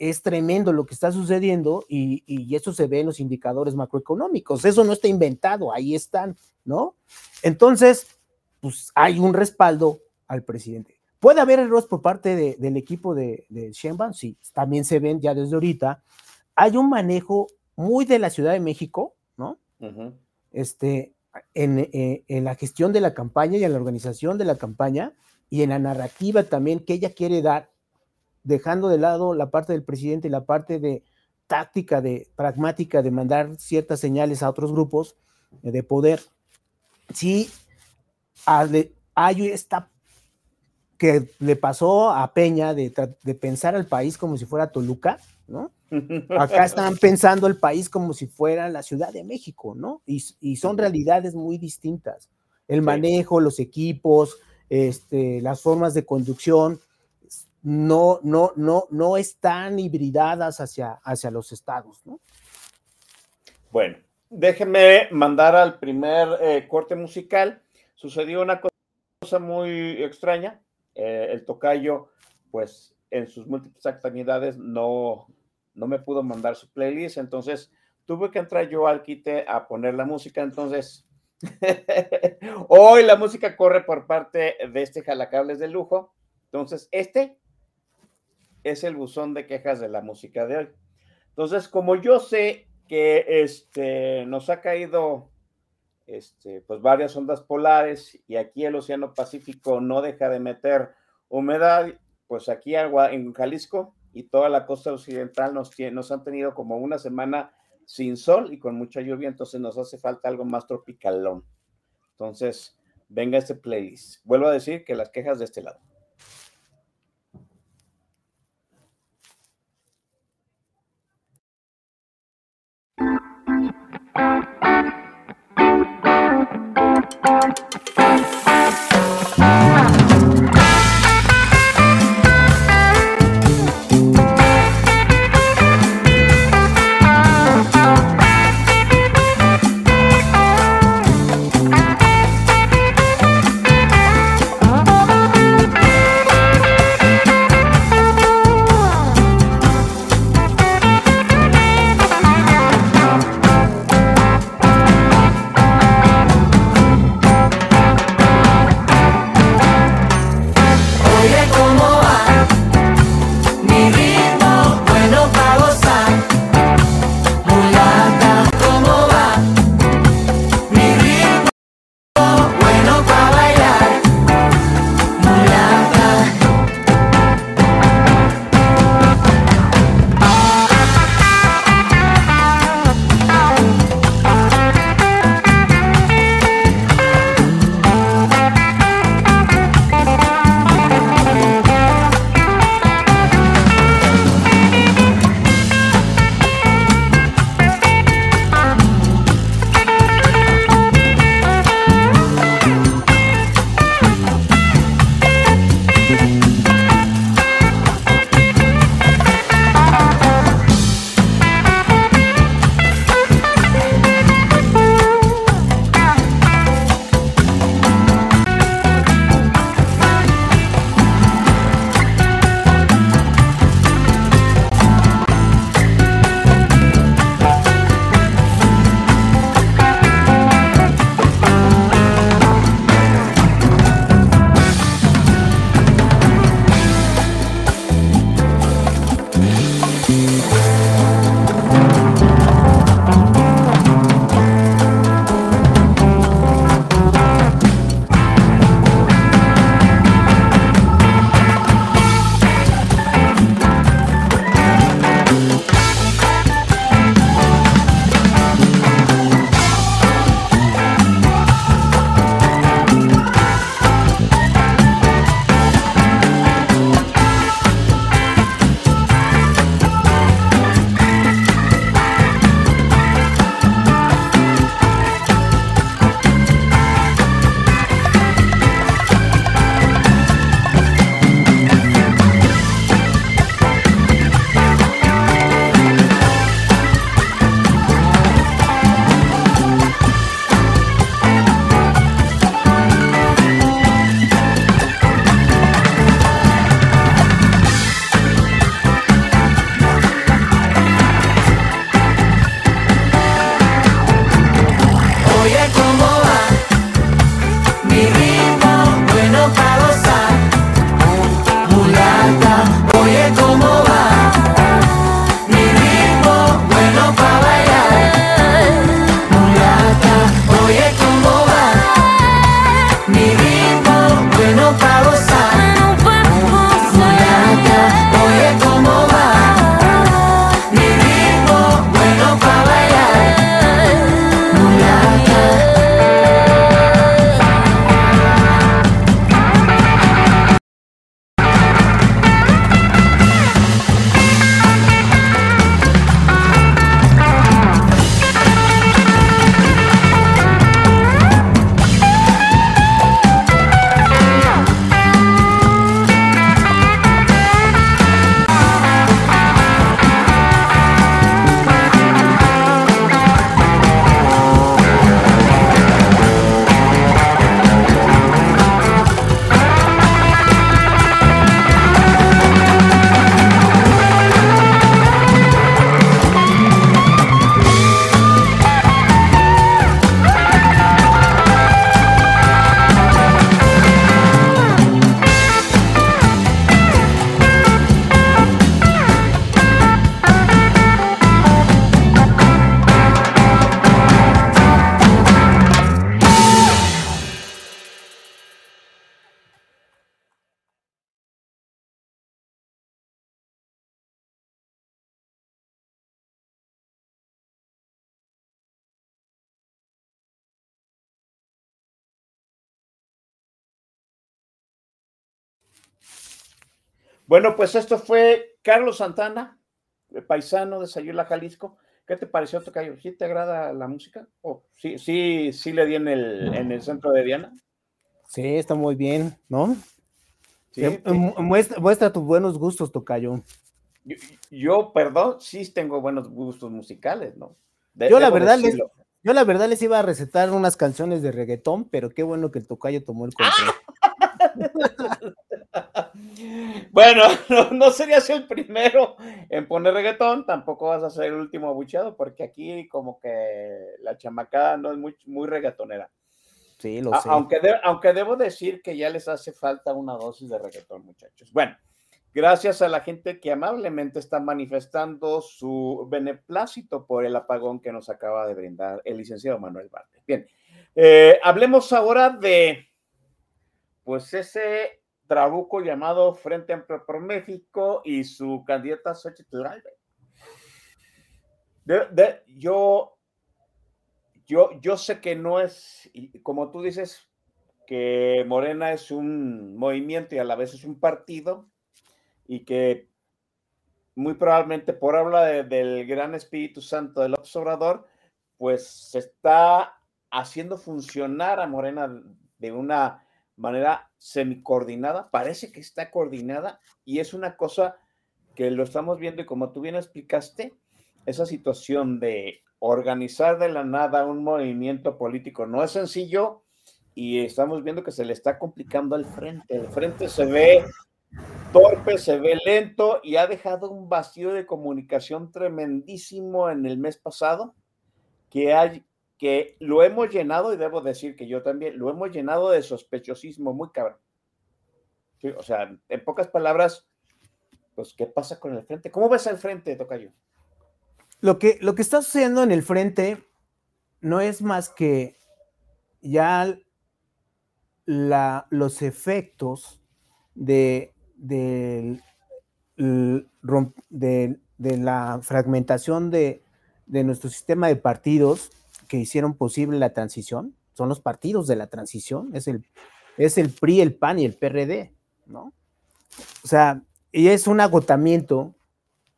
es tremendo lo que está sucediendo y, y, eso se ve en los indicadores macroeconómicos. Eso no está inventado, ahí están, ¿no? Entonces, pues hay un respaldo al presidente. ¿Puede haber errores por parte del equipo de, de? Sí, también se ven ya desde ahorita. Hay un manejo muy de la Ciudad de México, ¿no? Este, en, eh, en la gestión de la campaña y en la organización de la campaña y en la narrativa también que ella quiere dar dejando de lado la parte del presidente y la parte de táctica, de pragmática, de mandar ciertas señales a otros grupos eh, de poder. Sí, hay esta que le pasó a Peña de, pensar al país como si fuera Toluca, ¿no? Acá están pensando el país como si fuera la Ciudad de México, ¿no? Y, son realidades muy distintas. El manejo, los equipos, este, las formas de conducción, no, no, no, no están hibridadas hacia, hacia los estados, ¿no? Bueno, déjenme mandar al primer eh, corte musical. Sucedió una cosa muy extraña. Eh, el tocayo, pues en sus múltiples actividades no, no me pudo mandar su playlist, entonces tuve que entrar yo al quite a poner la música, entonces hoy la música corre por parte de este jalacables de lujo, entonces este es el buzón de quejas de la música de hoy. Entonces, como yo sé que este, nos ha caído este, pues varias ondas polares y aquí el Océano Pacífico no deja de meter humedad, pues aquí agua en Jalisco y toda la costa occidental nos, nos han tenido como una semana sin sol y con mucha lluvia, entonces nos hace falta algo más tropicalón. Entonces, venga este playlist. Vuelvo a decir que las quejas de este lado. Bueno, pues esto fue Carlos Santana, paisano de Sayula, Jalisco. ¿Qué te pareció, Tocayo? ¿Sí te agrada la música? ¿O sí, sí, sí le di en el, en el centro de Diana? Sí, está muy bien, ¿no? Sí, muestra, muestra, tus buenos gustos, Tocayo. Yo, yo, perdón, sí tengo buenos gustos musicales, ¿no? De, yo la verdad les, yo la verdad les iba a recetar unas canciones de reggaetón, pero qué bueno que el Tocayo tomó el control. bueno, no, no, serías el primero en poner reggaetón, tampoco vas a ser el último abucheado, porque aquí como que la chamacada no es muy, muy reggaetonera. Sí, lo sé. Aunque, aunque debo decir que ya les hace falta una dosis de reggaetón, muchachos. Bueno, gracias a la gente que amablemente está manifestando su beneplácito por el apagón que nos acaba de brindar el licenciado Manuel Bartes. Bien, eh, hablemos ahora de, pues, ese trabuco llamado Frente Amplio por México y su candidata Xochitl de, yo, yo, yo sé que no es, como tú dices, que Morena es un movimiento y a la vez es un partido, y que muy probablemente por habla de, del gran Espíritu Santo del observador, pues se está haciendo funcionar a Morena de una manera semicoordinada, parece que está coordinada y es una cosa que lo estamos viendo y como tú bien explicaste, esa situación de organizar de la nada un movimiento político no es sencillo y estamos viendo que se le está complicando al frente. El frente se ve torpe, se ve lento y ha dejado un vacío de comunicación tremendísimo en el mes pasado, que, hay, que lo hemos llenado, y debo decir que yo también, lo hemos llenado de sospechosismo muy cabrón. o sea, en pocas palabras, pues, ¿qué pasa con el frente? ¿Cómo ves el frente, Tocayo? Lo que, lo que está sucediendo en el frente no es más que ya los efectos de de, de, la fragmentación de, nuestro sistema de partidos que hicieron posible la transición, son los partidos de la transición, es el, es el PRI, el PAN y el PRD, ¿no? O sea, y es un agotamiento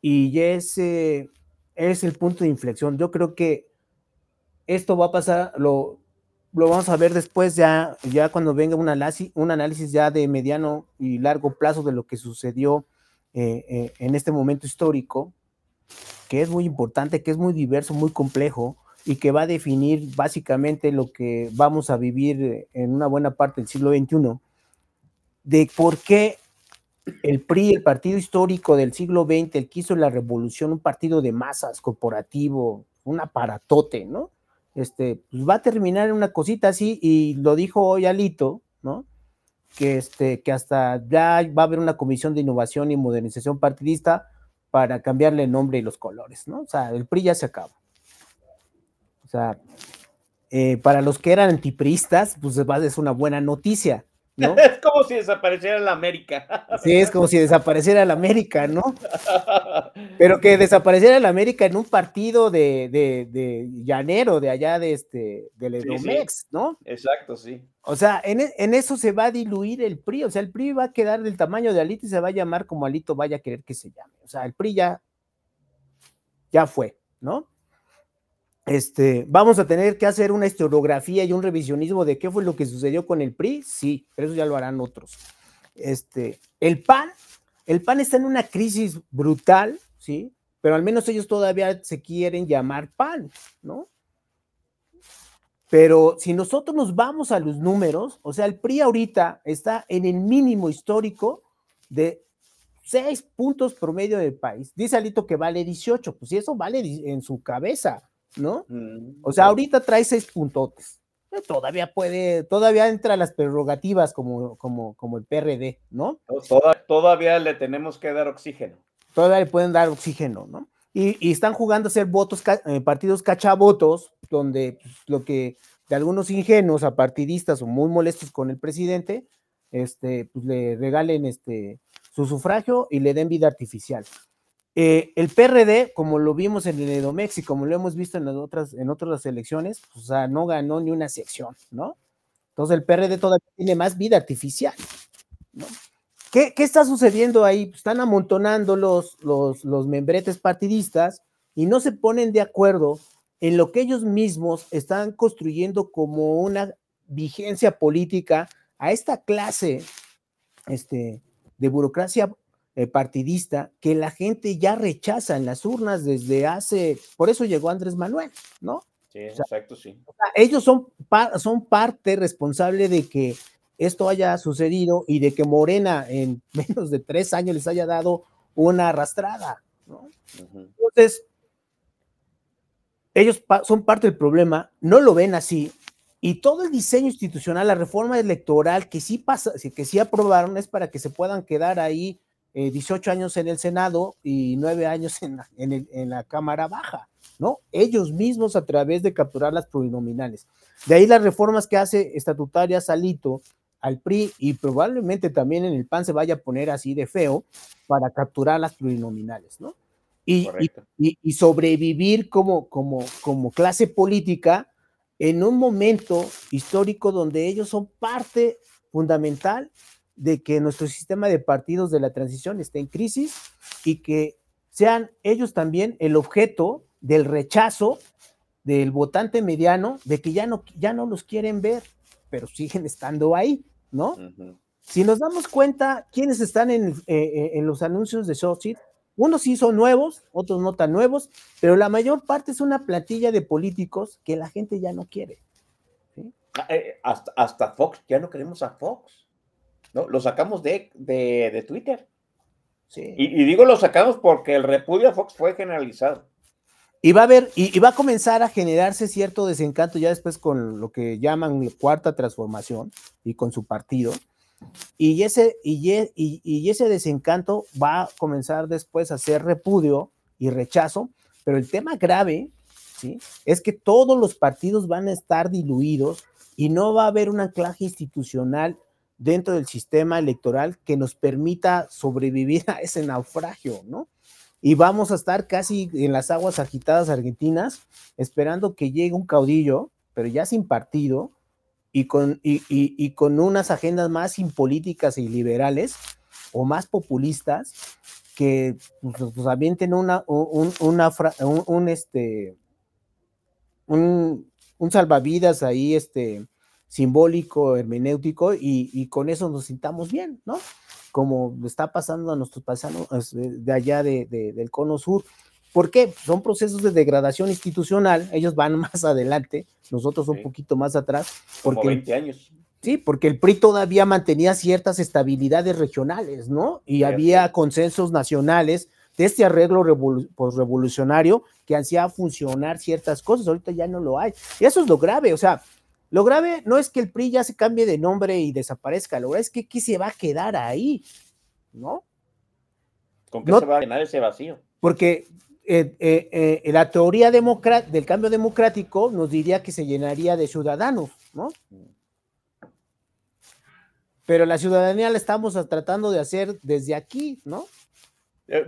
y ese es el punto de inflexión. Yo creo que esto va a pasar, lo, lo vamos a ver después ya, ya cuando venga un análisis, un análisis ya de mediano y largo plazo de lo que sucedió eh, eh, en este momento histórico, que es muy importante, que es muy diverso, muy complejo y que va a definir básicamente lo que vamos a vivir en una buena parte del siglo XXI, de por qué el PRI, el partido histórico del siglo XX, el que hizo la revolución, un partido de masas, corporativo, un aparatote, ¿no? este, pues va a terminar en una cosita así, y lo dijo hoy Alito, ¿no? Que, este, que hasta ya va a haber una comisión de innovación y modernización partidista para cambiarle el nombre y los colores, ¿no? O sea, el PRI ya se acaba. O sea, eh, para los que eran antipristas, pues es una buena noticia, Es como si desapareciera la América. Sí, es como si desapareciera la América, ¿no? Pero que desapareciera la América en un partido de, de, llanero, de allá de este, del Edomex, ¿no? Exacto, sí. O sea, en, en, eso se va a diluir el PRI, o sea, el PRI va a quedar del tamaño de Alito y se va a llamar como Alito vaya a querer que se llame. O sea, el PRI ya, ya fue, ¿no? Este, vamos a tener que hacer una historiografía y un revisionismo de qué fue lo que sucedió con el PRI, sí, pero eso ya lo harán otros. Este, el PAN, el PAN está en una crisis brutal, sí, pero al menos ellos todavía se quieren llamar PAN, ¿no? Pero si nosotros nos vamos a los números, o sea, el PRI ahorita está en el mínimo histórico de seis puntos promedio del país. Dice Alito que vale 18, pues si eso vale en su cabeza, ¿no? Mm, o sea, ahorita trae seis puntotes. Todavía puede, todavía entra las prerrogativas como, como, como el PRD, ¿no? todavía le tenemos que dar oxígeno. Todavía le pueden dar oxígeno, ¿no? Y, están jugando a ser votos, eh, partidos cachavotos, donde pues, lo que de algunos ingenuos a partidistas o muy molestos con el presidente, este, pues le regalen este, su sufragio y le den vida artificial. Eh, el PRD, como lo vimos en el Edomex y como lo hemos visto en, las otras, en otras elecciones, pues, o sea, no ganó ni una sección, ¿no? Entonces el PRD todavía tiene más vida artificial. ¿qué, ¿qué, está sucediendo ahí? Están amontonando los, los, los membretes partidistas y no se ponen de acuerdo en lo que ellos mismos están construyendo como una vigencia política a esta clase este, de burocracia eh, partidista que la gente ya rechaza en las urnas desde hace, por eso llegó Andrés Manuel, ¿no? Sí, exacto, sí. O sea, ellos son, son parte responsable de que esto haya sucedido y de que Morena en menos de tres años les haya dado una arrastrada, ¿no? Entonces, ellos son parte del problema, no lo ven así, y todo el diseño institucional, la reforma electoral que sí pasa, que sí aprobaron es para que se puedan quedar ahí 18 eh, años en el Senado y 9 años en la, en, la Cámara Baja, ¿no? Ellos mismos a través de capturar las plurinominales. De ahí las reformas que hace estatutarias Alito al PRI y probablemente también en el PAN se vaya a poner así de feo para capturar las plurinominales, ¿no? y, y, sobrevivir como, como, como clase política en un momento histórico donde ellos son parte fundamental de que nuestro sistema de partidos de la transición esté en crisis y que sean ellos también el objeto del rechazo del votante mediano, de que ya no, ya no los quieren ver, pero siguen estando ahí, ¿no? Si nos damos cuenta, quiénes están en, eh, eh, en los anuncios de Sochi, unos sí son nuevos, otros no tan nuevos, pero la mayor parte es una plantilla de políticos que la gente ya no quiere. Ah, eh, hasta, hasta, Fox, ya no queremos a Fox. ¿No? Lo sacamos de, de, Twitter. Sí. Y, digo lo sacamos porque el repudio a Fox fue generalizado. Y va a haber, y, va a comenzar a generarse cierto desencanto ya después con lo que llaman cuarta transformación y con su partido y ese, y, ese desencanto va a comenzar después a ser repudio y rechazo, pero el tema grave ¿sí? es que todos los partidos van a estar diluidos y no va a haber un anclaje institucional dentro del sistema electoral que nos permita sobrevivir a ese naufragio, ¿no? Y vamos a estar casi en las aguas agitadas argentinas esperando que llegue un caudillo, pero ya sin partido, y con, y, con unas agendas más impolíticas y liberales o más populistas que pues, pues avienten una, un, una, un, este, un, salvavidas ahí, este, simbólico, hermenéutico, y, con eso nos sintamos bien, ¿no? Como está pasando a nuestros paisanos de allá de, del cono sur. ¿Por qué? Son procesos de degradación institucional, ellos van más adelante, nosotros un poquito más atrás. Porque, Como 20 años. Sí, porque el PRI todavía mantenía ciertas estabilidades regionales, ¿no? Y había consensos nacionales de este arreglo revolucionario que hacía funcionar ciertas cosas, ahorita ya no lo hay. Y eso es lo grave, o sea, lo grave no es que el PRI ya se cambie de nombre y desaparezca, lo grave es que aquí se va a quedar ahí, ¿no? ¿Con qué se va a llenar ese vacío? Porque eh, eh, eh, la teoría del cambio democrático nos diría que se llenaría de ciudadanos, ¿no? Pero la ciudadanía la estamos tratando de hacer desde aquí, ¿no?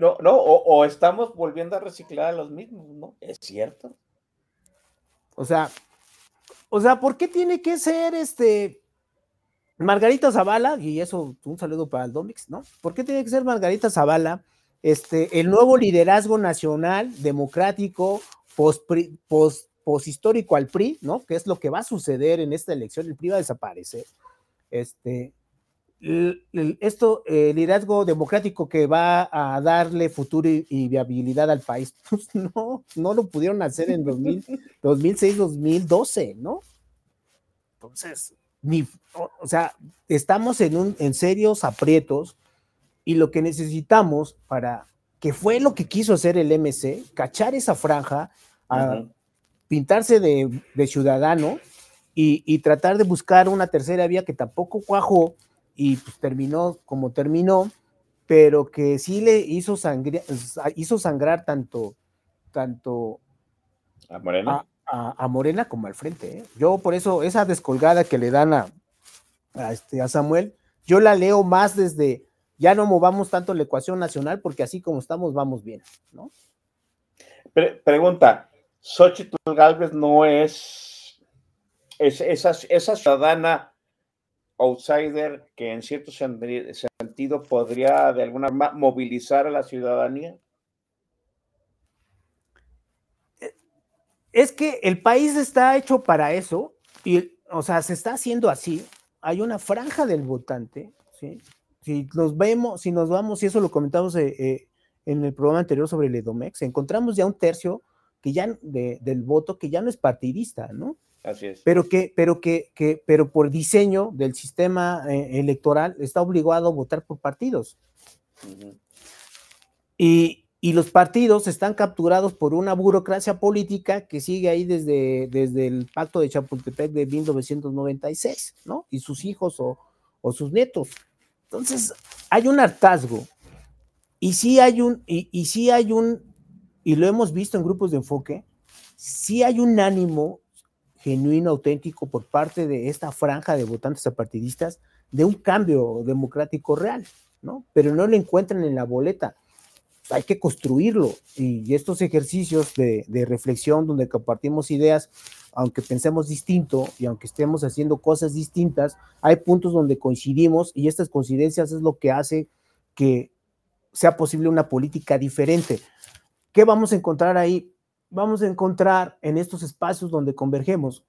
No, no, o, estamos volviendo a reciclar a los mismos, ¿no? Es cierto. O sea, o sea, ¿por qué tiene que ser este Margarita Zavala? Y eso, un saludo para el Domix, ¿no? ¿Por qué tiene que ser Margarita Zavala? este, el nuevo liderazgo nacional democrático post, post, histórico al PRI, ¿no? Que es lo que va a suceder en esta elección, el PRI va a desaparecer. Este, esto, el liderazgo democrático que va a darle futuro y, viabilidad al país, pues no, no lo pudieron hacer en 2006, 2012, ¿no? Entonces, ni, o, sea, estamos en, un, en serios aprietos y lo que necesitamos para, que fue lo que quiso hacer el MC, cachar esa franja, pintarse de, ciudadano y, tratar de buscar una tercera vía que tampoco cuajó y pues terminó como terminó, pero que sí le hizo, sangre, hizo sangrar tanto, tanto a Morena, a, Morena como al frente. ¿eh? Yo por eso esa descolgada que le dan a, este, a Samuel, yo la leo más desde ya no movamos tanto la ecuación nacional porque así como estamos vamos bien, ¿no? pregunta, Xochitl Galvez no es, es esa, esa ciudadana outsider que en cierto sentido podría de alguna forma movilizar a la ciudadanía? Es que el país está hecho para eso y, o sea, se está haciendo así. Hay una franja del votante, ¿sí? Si nos vemos, si nos vamos, y eso lo comentamos eh, eh, en el programa anterior sobre el EDOMEX, encontramos ya un tercio que ya del voto que ya no es partidista, ¿no? Así es. Pero que, pero que, que pero por diseño del sistema eh, electoral está obligado a votar por partidos. y, y, los partidos están capturados por una burocracia política que sigue ahí desde, desde el pacto de Chapultepec de 1996, ¿no? Y sus hijos o, o sus nietos. Entonces, hay un hartazgo. Y sí hay un, y, y sí hay un, y lo hemos visto en grupos de enfoque, sí hay un ánimo genuino, auténtico por parte de esta franja de votantes apartidistas de un cambio democrático real, ¿no? Pero no lo encuentran en la boleta. Hay que construirlo. Y estos ejercicios de, de reflexión donde compartimos ideas, aunque pensemos distinto y aunque estemos haciendo cosas distintas, hay puntos donde coincidimos y estas coincidencias es lo que hace que sea posible una política diferente. ¿Qué vamos a encontrar ahí? Vamos a encontrar en estos espacios donde convergemos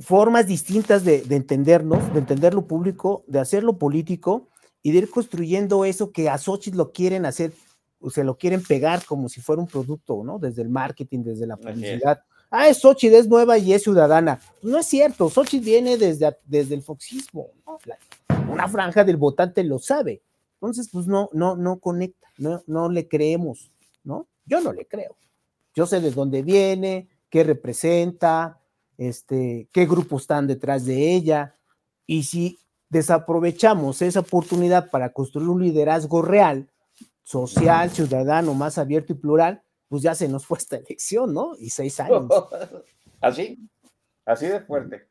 formas distintas de, entendernos, de entender lo público, de hacer lo político y de ir construyendo eso que a Xochitl lo quieren hacer, o se lo quieren pegar como si fuera un producto, ¿no? Desde el marketing, desde la publicidad. Ah, es Xochitl, es nueva y es ciudadana. No es cierto, Xochitl viene desde, desde el foxismo, una franja del votante lo sabe. Entonces, pues no, no, no conecta, no, no le creemos. ¿No? Yo no le creo. Yo sé de dónde viene, qué representa, este, qué grupos están detrás de ella, y si desaprovechamos esa oportunidad para construir un liderazgo real, social, ciudadano, más abierto y plural, pues ya se nos fue esta elección, ¿no? Y seis años. Así, así de fuerte.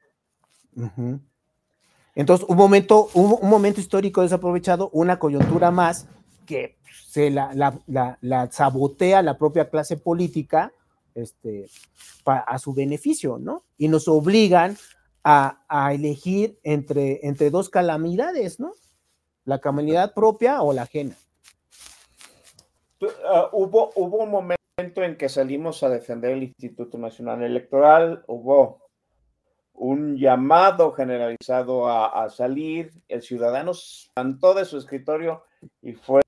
Entonces, un momento, un momento histórico desaprovechado, una coyuntura más que se la, sabotea la propia clase política este, a su beneficio, ¿no? Y nos obligan a, elegir entre, entre dos calamidades, ¿no? La calamidad propia o la ajena. Ah, hubo, hubo un momento en que salimos a defender el Instituto Nacional Electoral, hubo un llamado generalizado a, a salir, el ciudadano saltó de su escritorio y fue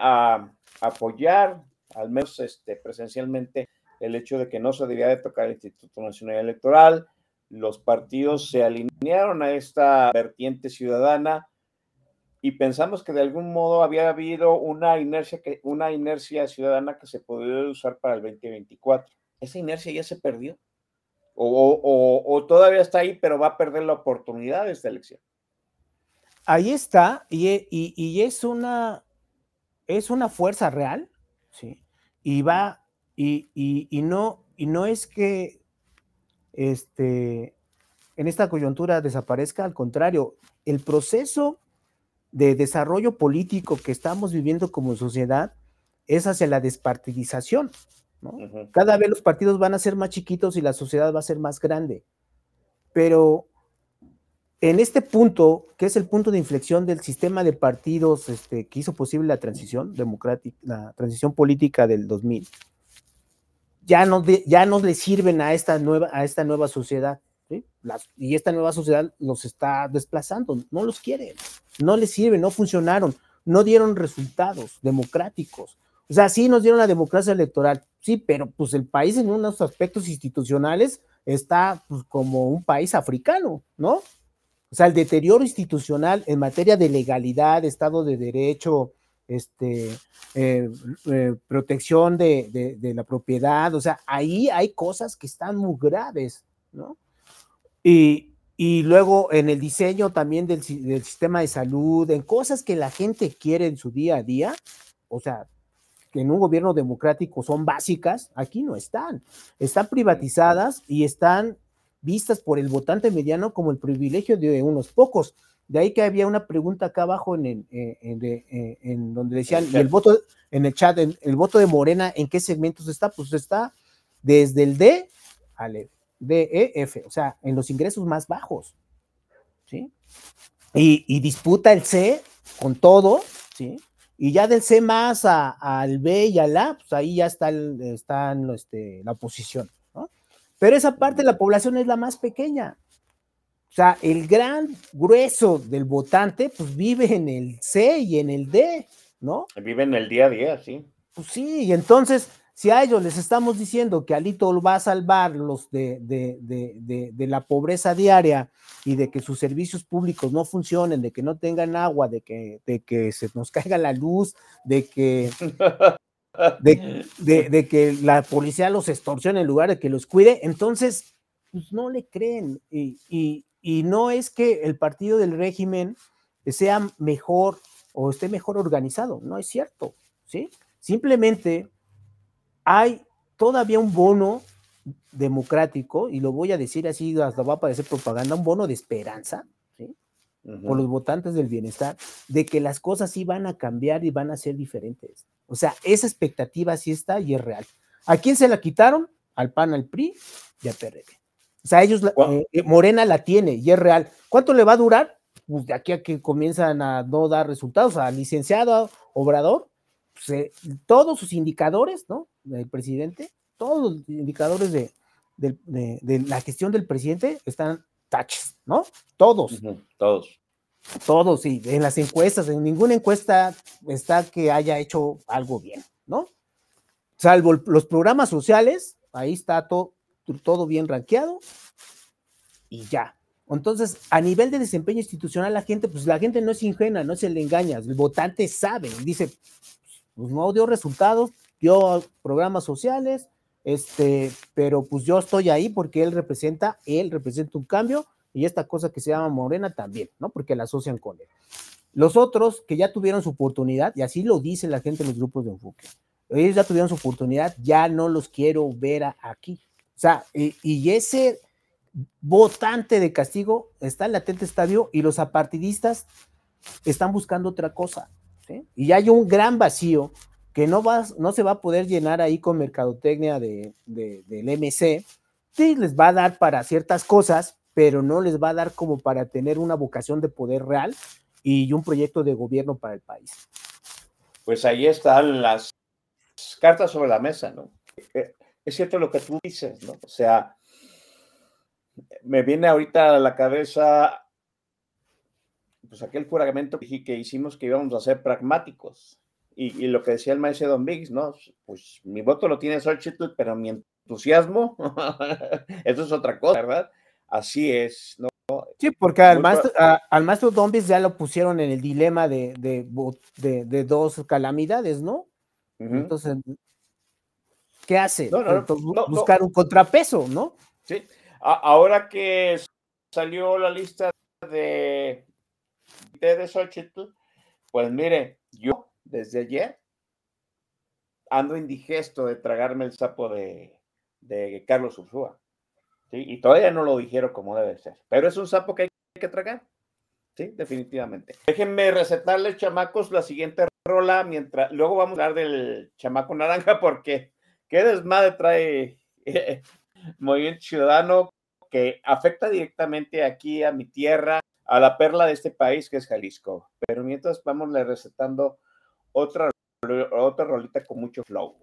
a apoyar, al menos este, presencialmente, el hecho de que no se debía de tocar el Instituto Nacional Electoral. Los partidos se alinearon a esta vertiente ciudadana y pensamos que de algún modo había habido una inercia, que, una inercia ciudadana que se podría usar para el 2024. ¿Esa inercia ya se perdió? O, o, todavía está ahí, pero va a perder la oportunidad de esta elección? Ahí está, y, y, y es una es una fuerza real, ¿sí? Y va, y, y, no, y no es que este, en esta coyuntura desaparezca, al contrario, el proceso de desarrollo político que estamos viviendo como sociedad es hacia la despartidización. ¿no? Cada vez los partidos van a ser más chiquitos y la sociedad va a ser más grande. Pero en este punto, que es el punto de inflexión del sistema de partidos este, que hizo posible la transición democrática, la transición política del 2000, ya no, ya no le sirven a esta nueva, a esta nueva sociedad. y esta nueva sociedad los está desplazando, no los quiere, no les sirven, no funcionaron, no dieron resultados democráticos. O sea, sí nos dieron la democracia electoral, sí, pero pues el país en unos aspectos institucionales está pues, como un país africano, ¿no? O sea, el deterioro institucional en materia de legalidad, Estado de Derecho, este, eh, eh, protección de, la propiedad, o sea, ahí hay cosas que están muy graves, ¿no? Y, luego en el diseño también del, del, sistema de salud, en cosas que la gente quiere en su día a día, o sea, que en un gobierno democrático son básicas, aquí no están. Están privatizadas y están vistas por el votante mediano como el privilegio de unos pocos. De ahí que había una pregunta acá abajo en, en, eh, en, donde decían, ¿y el voto en el chat, el, voto de Morena, en qué segmentos está? Pues está desde el D al E. D, E, F, o sea, en los ingresos más bajos, ¿sí? Y, y disputa el C con todo, ¿sí? Y ya del C más al B y al A, pues ahí ya está, el, está este, la oposición. Pero esa parte de la población es la más pequeña. O sea, el gran grueso del votante, pues vive en el C y en el D, ¿no? Vive en el día a día, sí. Pues sí, y entonces, si a ellos les estamos diciendo que Alito va a salvarlos de, de, de, de, la pobreza diaria y de que sus servicios públicos no funcionen, de que no tengan agua, de que, de que se nos caiga la luz, de que, de, que la policía los extorsione en lugar de que los cuide, entonces, pues no le creen. Y, y, y no es que el partido del régimen sea mejor o esté mejor organizado, no es cierto, ¿sí? Simplemente hay todavía un bono democrático, y lo voy a decir así, hasta va a parecer propaganda, un bono de esperanza, ¿sí? Por los votantes del bienestar, de que las cosas sí van a cambiar y van a ser diferentes. O sea, esa expectativa sí está y es real. ¿A quién se la quitaron? Al PAN, al PRI y al PRD. O sea, ellos, eh, eh, Morena la tiene y es real. ¿Cuánto le va a durar? Pues de aquí a que comienzan a no dar resultados. al licenciado Obrador, pues, eh, todos sus indicadores, ¿no? Del presidente, todos los indicadores de, la gestión del presidente están touches, ¿no? Todos. todos. Todos, sí. En las encuestas, en ninguna encuesta está que haya hecho algo bien, ¿no? Salvo los programas sociales, ahí está todo, todo bien rankeado y ya. Entonces, a nivel de desempeño institucional, la gente, pues la gente no es ingenua, no se le engaña, el votante sabe, dice, pues no dio resultados, dio programas sociales, este, pero pues yo estoy ahí porque él representa, él representa un cambio y esta cosa que se llama Morena también, ¿no? Porque la asocian con él. Los otros que ya tuvieron su oportunidad, y así lo dice la gente en los grupos de enfoque, ellos ya tuvieron su oportunidad, ya no los quiero ver aquí. O sea, y, ese votante de castigo está en latente estadio y los apartidistas están buscando otra cosa. Y hay un gran vacío que no, va, no se va a poder llenar ahí con mercadotecnia de, del MC. Sí, les va a dar para ciertas cosas, pero no les va a dar como para tener una vocación de poder real y un proyecto de gobierno para el país. Pues ahí están las cartas sobre la mesa, ¿no? Eh, es cierto lo que tú dices, ¿no? O sea, me viene ahorita a la cabeza, pues aquel juramento que hicimos que íbamos a ser pragmáticos. Y, lo que decía el maestro Don Biggs, ¿no? Pues mi voto lo tiene Xochitl, pero mi entusiasmo, eso es otra cosa, ¿verdad? Así es, ¿no? Sí, porque al maestro, al maestro Don Biggs ya lo pusieron en el dilema de, de, dos calamidades, ¿no? Entonces, ¿qué hace? buscar un contrapeso, ¿no? Sí. ahora que salió la lista de, de Xochitl, pues mire, yo desde ayer ando indigesto de tragarme el sapo de, Carlos Ursúa. ¿Sí? Y todavía no lo dijeron como debe ser. Pero es un sapo que hay que tragar. Sí, definitivamente. Déjenme recetarles, chamacos, la siguiente rola, mientras luego vamos a hablar del chamaco naranja, porque qué desmadre trae eh, Movimiento Ciudadano que afecta directamente aquí a mi tierra, a la perla de este país que es Jalisco. Pero mientras vamos recetando otra, otra rolita con mucho flow.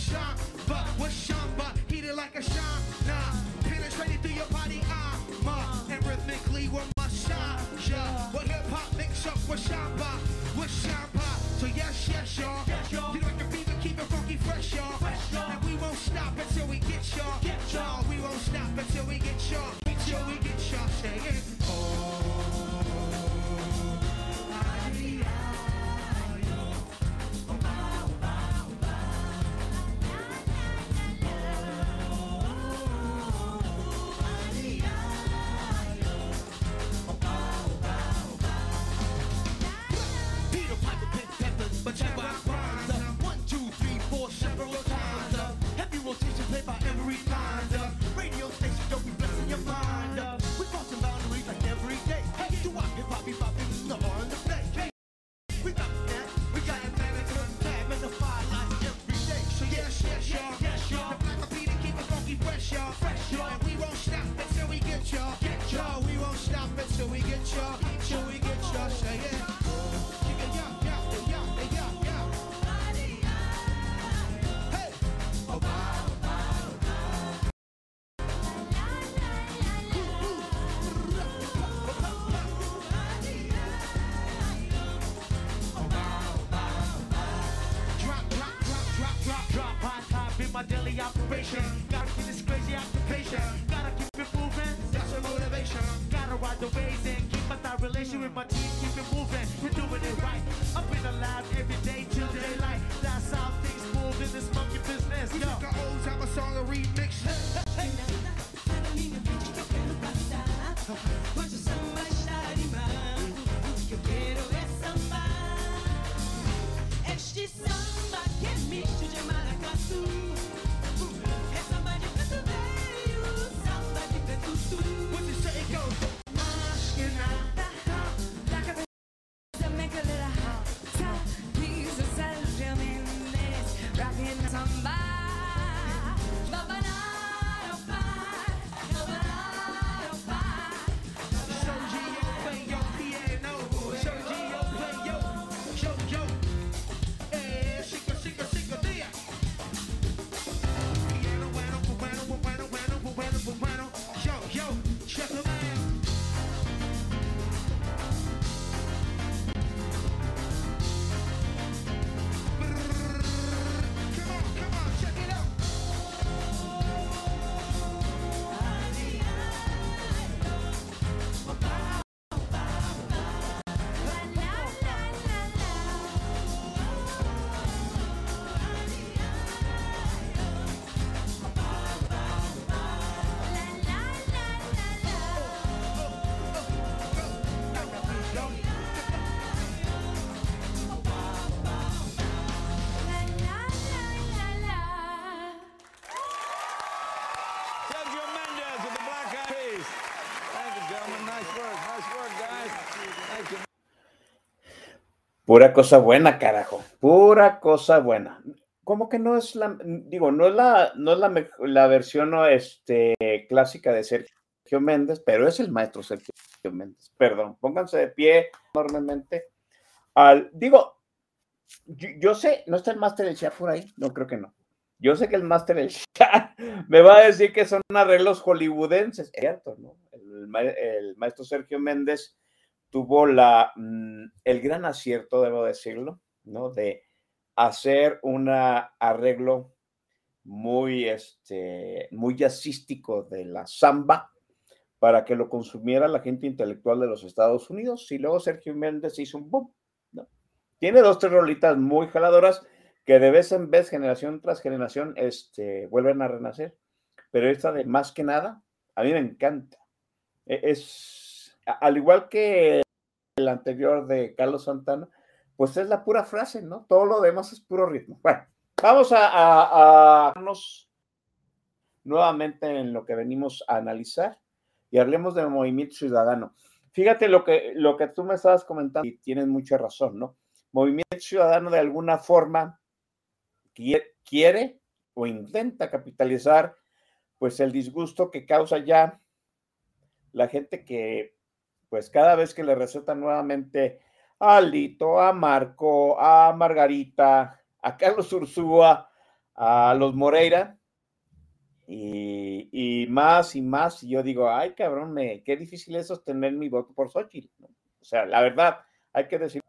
Shock. Pura cosa buena, carajo. Pura cosa buena. ¿Cómo que no es la, digo, no es la, no es la, la versión este, clásica de Sergio Méndez, pero es el maestro Sergio Méndez. Perdón, pónganse de pie enormemente. Al, digo, yo, yo sé, ¿no está el máster del Shah por ahí? No, creo que no. Yo sé que el máster del Shah me va a decir que son arreglos hollywoodenses. Es cierto, ¿no? El, el maestro Sergio Méndez tuvo la, mm, el gran acierto, debo decirlo, ¿no? De hacer un arreglo muy, este, muy jazzístico de la samba para que lo consumiera la gente intelectual de los Estados Unidos. Y luego Sergio Méndez hizo un boom, ¿no? Tiene dos, tres rolitas muy jaladoras que de vez en vez, generación tras generación, este, vuelven a renacer. Pero esta de más que nada, a mí me encanta. E- Es, al igual que el anterior de Carlos Santana, pues es la pura frase, ¿no? Todo lo demás es puro ritmo. Bueno, vamos a, a, nuevamente en lo que venimos a analizar y hablemos del movimiento ciudadano. Fíjate lo que, lo que tú me estabas comentando y tienes mucha razón, ¿no? Movimiento ciudadano de alguna forma quiere o intenta capitalizar pues el disgusto que causa ya la gente que pues cada vez que le recetan nuevamente a Lito, a Marco, a Margarita, a Carlos Ursúa, a los Moreira, y, más y más, y yo digo, ay cabrón, me, qué difícil es sostener mi voto por Xochitl. O sea, la verdad, hay que decirlo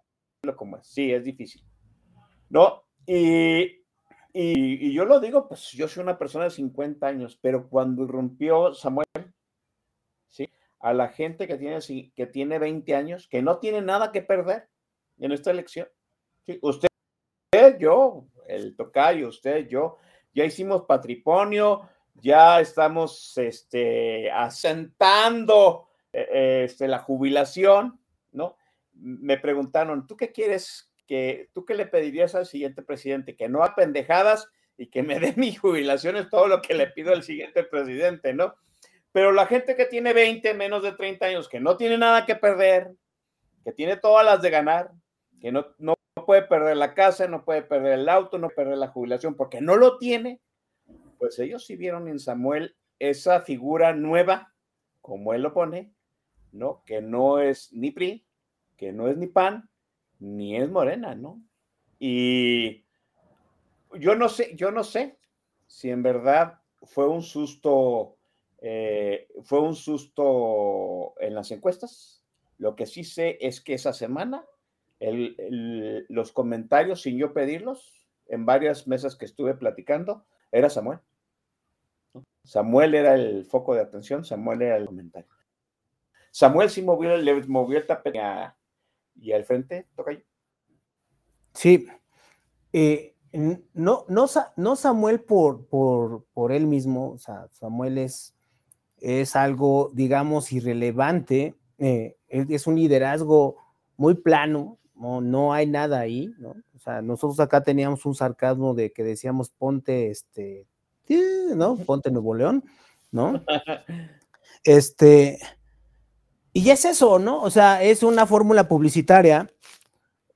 como es, sí, es difícil. ¿No? Y, y, y yo lo digo, pues yo soy una persona de 50 años, pero cuando irrumpió Samuel. A la gente que tiene, que tiene 20 años, que no tiene nada que perder en esta elección. ¿sí? Usted, yo, el tocayo, usted, yo, ya hicimos patrimonio, ya estamos este, asentando eh, este, la jubilación, ¿no? Me preguntaron, ¿tú qué quieres? Que, ¿Tú qué le pedirías al siguiente presidente? Que no a pendejadas y que me dé mi jubilación es todo lo que le pido al siguiente presidente, ¿no? Pero la gente que tiene 20, menos de 30 años, que no tiene nada que perder, que tiene todas las de ganar, que no, no puede perder la casa, no puede perder el auto, no puede perder la jubilación, porque no lo tiene, pues ellos sí vieron en Samuel esa figura nueva, como él lo pone, ¿no? Que no es ni PRI, que no es ni PAN, ni es Morena, ¿no? Y yo no sé, yo no sé si en verdad fue un susto, eh, fue un susto en las encuestas. Lo que sí sé es que esa semana los comentarios, sin yo pedirlos, en varias mesas que estuve platicando, era Samuel. Samuel era el foco de atención, Samuel era el comentario. Samuel sí movió, le movió el tapete y al frente, toca yo. Sí. Eh, no, no, no Samuel por, por, por él mismo, o sea, Samuel es, es algo, digamos, irrelevante, eh, es, un liderazgo muy plano, no, no hay nada ahí, ¿no? O sea, nosotros acá teníamos un sarcasmo de que decíamos ponte, este, eh, ¿no? Ponte Nuevo León, ¿no? Este, y es eso, ¿no? O sea, es una fórmula publicitaria,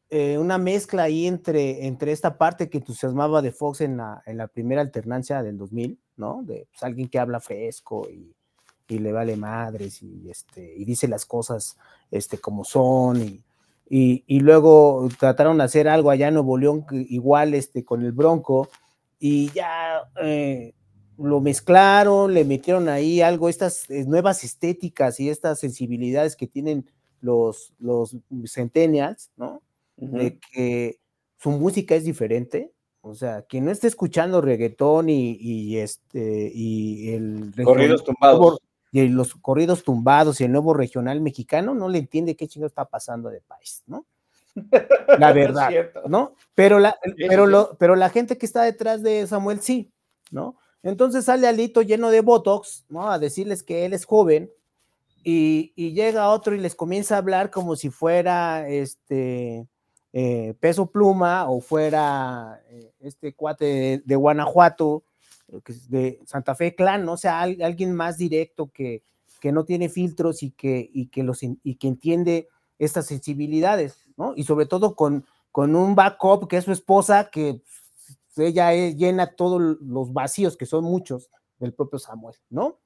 eh, una mezcla ahí entre, entre esta parte que entusiasmaba de Fox en la, en la primera alternancia del 2000, ¿no? De pues, alguien que habla fresco y, y le vale madres y, este, y dice las cosas este, como son y, y, y luego trataron de hacer algo allá en Nuevo León igual este, con el Bronco y ya eh, lo mezclaron, le metieron ahí algo, estas eh, nuevas estéticas y estas sensibilidades que tienen los, los centennials, ¿no? De que su música es diferente, o sea, quien no esté escuchando reggaetón y, y este y el Corridos tumbados. Y los corridos tumbados y el nuevo regional mexicano no le entiende qué chingo está pasando de país, ¿no? La verdad. ¿no? Pero la, pero, lo, pero la gente que está detrás de Samuel sí, ¿no? Entonces sale Alito lleno de Botox, ¿no? A decirles que él es joven y, y llega otro y les comienza a hablar como si fuera este eh, peso pluma o fuera eh, este cuate de, de Guanajuato, de Santa Fe Clan, ¿no? O sea, al- alguien más directo que, que no tiene filtros y que, y que, los, y que entiende estas sensibilidades, ¿no? Y sobre todo con, con un backup que es su esposa, que ella es- llena todos los vacíos, que son muchos, del propio Samuel, ¿no?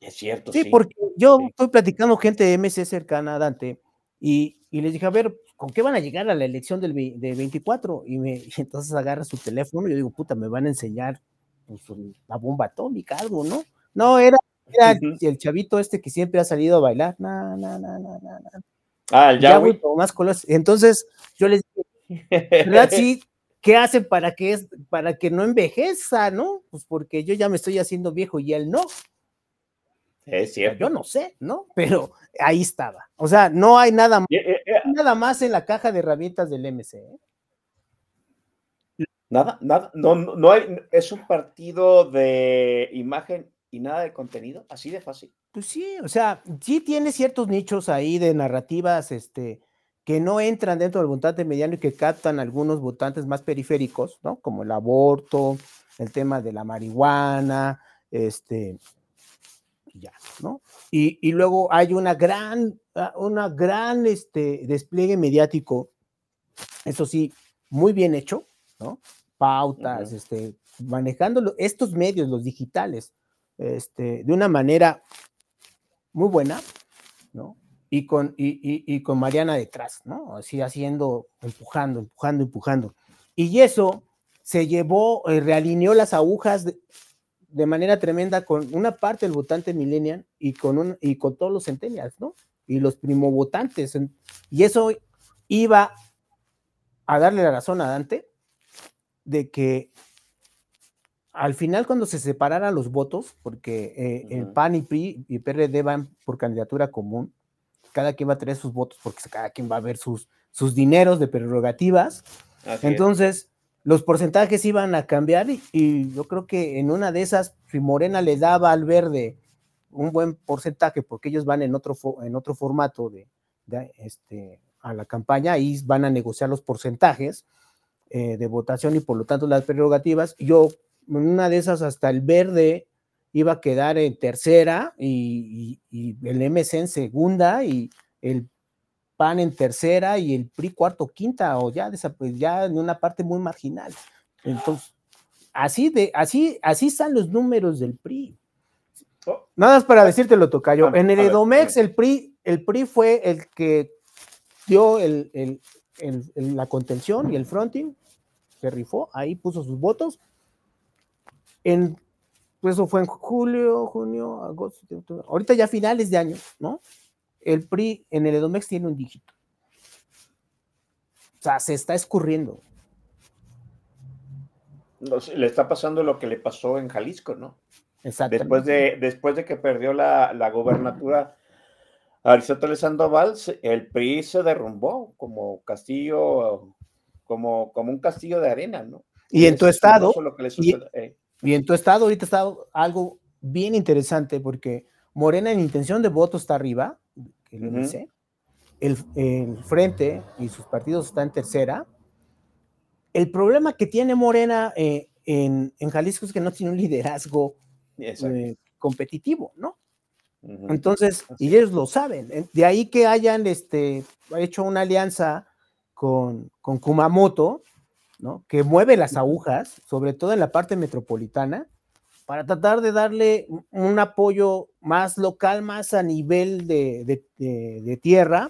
Es cierto, Sí, sí. porque yo estoy platicando gente de MC cercana a Dante y, y les dije, a ver, ¿con qué van a llegar a la elección del, del 24? Y, me, y entonces agarra su teléfono y yo digo, puta, me van a enseñar pues, la bomba atómica, algo, ¿no? No, era, era el- el chavito este que siempre ha salido a bailar. Na, na, na, na. Ah, el Yahweh. como más colores. Entonces yo les dije, ¿verdad? Sí, ¿qué hacen para que, es, para que no envejeza, no? Pues porque yo ya me estoy haciendo viejo y él no. Es cierto. Yo no sé, ¿no? Pero ahí estaba. O sea, no hay nada más, eh, nada más en la caja de herramientas del MC. Nada, nada, no, no, hay, es un partido de imagen y nada de contenido, así de fácil. Pues sí, o sea, sí tiene ciertos nichos ahí de narrativas, este, que no entran dentro del votante mediano y que captan algunos votantes más periféricos, ¿no? Como el aborto, el tema de la marihuana, este, y ya, ¿no? Y, y luego hay una gran, una gran, este, despliegue mediático, eso sí, muy bien hecho, ¿no? Pautas, este, manejando lo- estos medios, los digitales, este, de una manera muy buena, ¿no? Y con, y, y- y con Mariana detrás, ¿no? Así haciendo, empujando, empujando, empujando. Y eso se llevó, eh, realineó las agujas de, de manera tremenda con una parte del votante millennial y con, un, y con todos los centennials, ¿no? Y los primo votantes. en- Y eso iba a darle la razón a Dante de que al final cuando se separaran los votos, porque eh, el. PAN y PRI y PRD van por candidatura común, cada quien va a tener sus votos porque cada quien va a ver sus, sus dineros de prerrogativas, Así es. entonces los porcentajes iban a cambiar y, y yo creo que en una de esas, si Morena le daba al verde un buen porcentaje, porque ellos van en otro, en otro formato de, de, este, a la campaña, ahí van a negociar los porcentajes eh, de votación y por lo tanto las prerrogativas. Yo, en una de esas, hasta el verde iba a quedar en tercera y, y- y el MC en segunda y el PAN en tercera y el PRI cuarto, quinta, o ya, pues, ya en una parte muy marginal. Entonces, así de, así, así están los números del PRI. Nada más para decírtelo, Tocayo. En el Edomex, el PRI, el PRI fue el que dio el, el- el- el- la contención y el fronting, se rifó, ahí puso sus votos. En, pues eso fue en julio, junio, agosto, septiembre, ahorita ya finales de año, ¿no? El PRI en el Edomex tiene un dígito. O sea, se está escurriendo. Le está pasando lo que le pasó en Jalisco, ¿no? Exactamente. Después de, después de que perdió la, la gobernatura Aristóteles Sandoval, el PRI se derrumbó como castillo, como, como un castillo de arena, ¿no? Y en tu es estado, lo que y- eh. Y en tu estado ahorita está algo bien interesante porque Morena en intención de voto está arriba, que el Ujú. MC, el, el Frente y sus partidos están en tercera. El problema que tiene Morena eh, en, en Jalisco es que no tiene un liderazgo eh, competitivo, ¿no? Entonces, y ellos lo saben. en- De ahí que hayan este, hecho una alianza con, con Kumamoto, ¿no? que mueve las agujas, sobre todo en la parte metropolitana, para tratar de darle un- apoyo más local, más a nivel de, de- de- de tierra,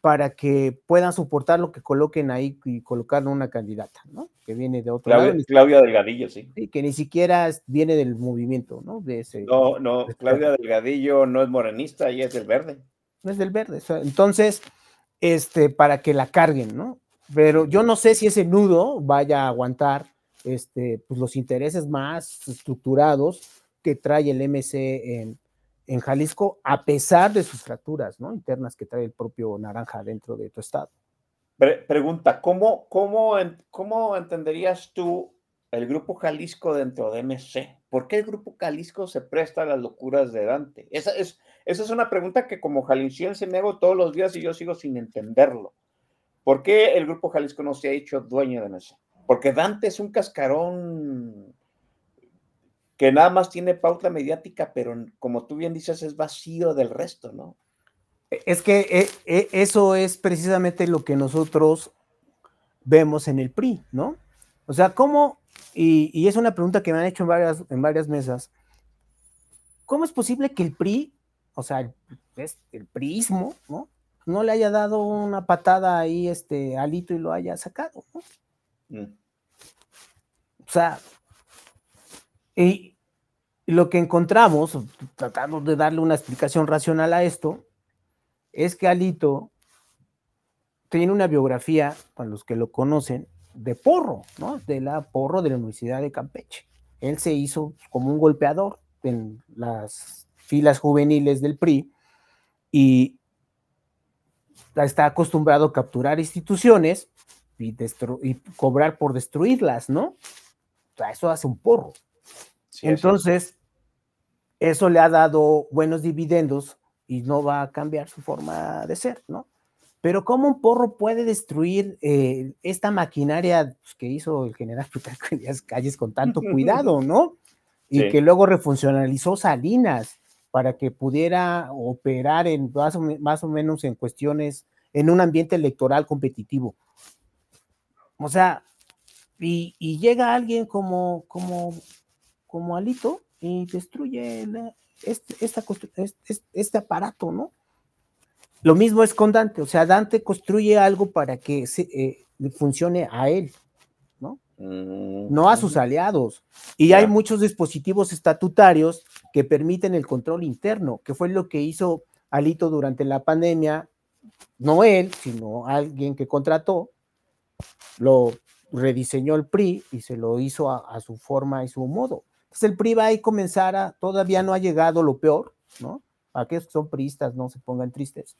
para que puedan soportar lo que coloquen ahí y colocar una candidata, ¿no? Que viene de otro lado, Claudia, ni- Claudia Delgadillo, sí. sí, que ni siquiera viene del movimiento, ¿no? De ese, No, no, Claudia Delgadillo no es morenista, ella es del verde. no es del verde. entonces, este, para que la carguen, ¿no? Pero yo no sé si ese nudo vaya a aguantar este, pues, los intereses más estructurados que trae el MC en, en Jalisco, a pesar de sus fracturas ¿no? internas que trae el propio Naranja dentro de tu estado. Pre- pregunta, ¿cómo, cómo, ¿cómo entenderías tú el grupo Jalisco dentro de MC? ¿Por qué el grupo Jalisco se presta a las locuras de Dante? Esa es, esa es una pregunta que como jalisciense me hago todos los días y yo sigo sin entenderlo. ¿Por qué el grupo Jalisco no se ha hecho dueño de MC? Porque Dante es un cascarón que nada más tiene pauta mediática, pero como tú bien dices, es vacío del resto, ¿no? Es que eh, eh, eso es precisamente lo que nosotros vemos en el PRI, ¿no? O sea, ¿cómo? Y, y es una pregunta que me han hecho en varias, en varias mesas. ¿Cómo es posible que el PRI, o sea, el, el priismo, ¿no? No le haya dado una patada ahí este, Alito y lo haya sacado, ¿no? Mm. O sea, y, y lo que encontramos, tratando de darle una explicación racional a esto, es que Alito tiene una biografía, para los que lo conocen, de porro, ¿no? De la porro de la Universidad de Campeche. Él se hizo como un golpeador en las filas juveniles del PRI y está acostumbrado a capturar instituciones y, cobrar por destruirlas, ¿no? O sea, eso hace un porro. Sí. Entonces, eso le ha dado buenos dividendos y no va a cambiar su forma de ser, ¿no? Pero ¿cómo un porro puede destruir eh, esta maquinaria pues, que hizo el general Plutarco Elías Calles con tanto cuidado, ¿no? Y Sí. que luego refuncionalizó Salinas para que pudiera operar en más o, me- más o menos en cuestiones, en un ambiente electoral competitivo. O sea, y, y llega alguien como, como, como Alito y destruye la- este, esta este- este aparato, ¿no? Lo mismo es con Dante, o sea, Dante construye algo para que se, eh, funcione a él, ¿no? Mm, No a sus aliados. Y hay muchos dispositivos estatutarios que permiten el control interno, que fue lo que hizo Alito durante la pandemia, no él, sino alguien que contrató, lo rediseñó el PRI y se lo hizo a, a su forma y su modo. Entonces el PRI va a comenzar a, todavía no ha llegado lo peor, ¿no? Aquellos que son priistas no se pongan tristes.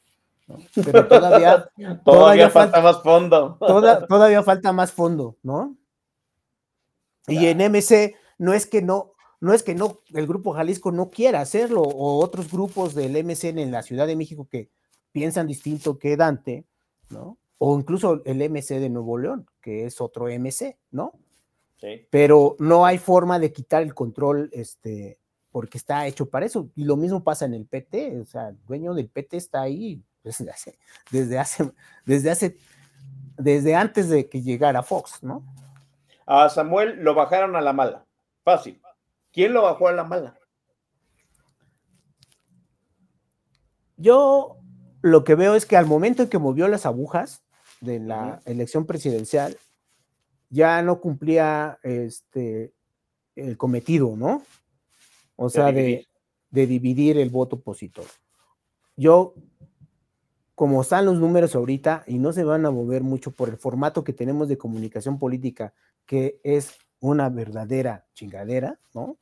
¿No? Pero todavía, Todavía falta más fondo. toda- todavía falta más fondo, ¿no? Y en MC no es que no, no es que no, el grupo Jalisco no quiera hacerlo, o otros grupos del MC en la Ciudad de México que piensan distinto que Dante, ¿no? O incluso el MC de Nuevo León, que es otro MC, ¿no? Sí. Pero no hay forma de quitar el control, este, porque está hecho para eso. Y lo mismo pasa en el PT, o sea, el dueño del PT está ahí desde hace, desde hace, desde hace, desde antes de que llegara Fox, ¿no? A Samuel lo bajaron a la mala. Fácil. ¿Quién lo bajó a la mala? Yo lo que veo es que al momento en que movió las agujas de la elección presidencial, ya no cumplía este el cometido, ¿no? O sea, de, dividir. de dividir el voto opositor. Yo, como están los números ahorita y no se van a mover mucho por el formato que tenemos de comunicación política, que es una verdadera chingadera, ¿no?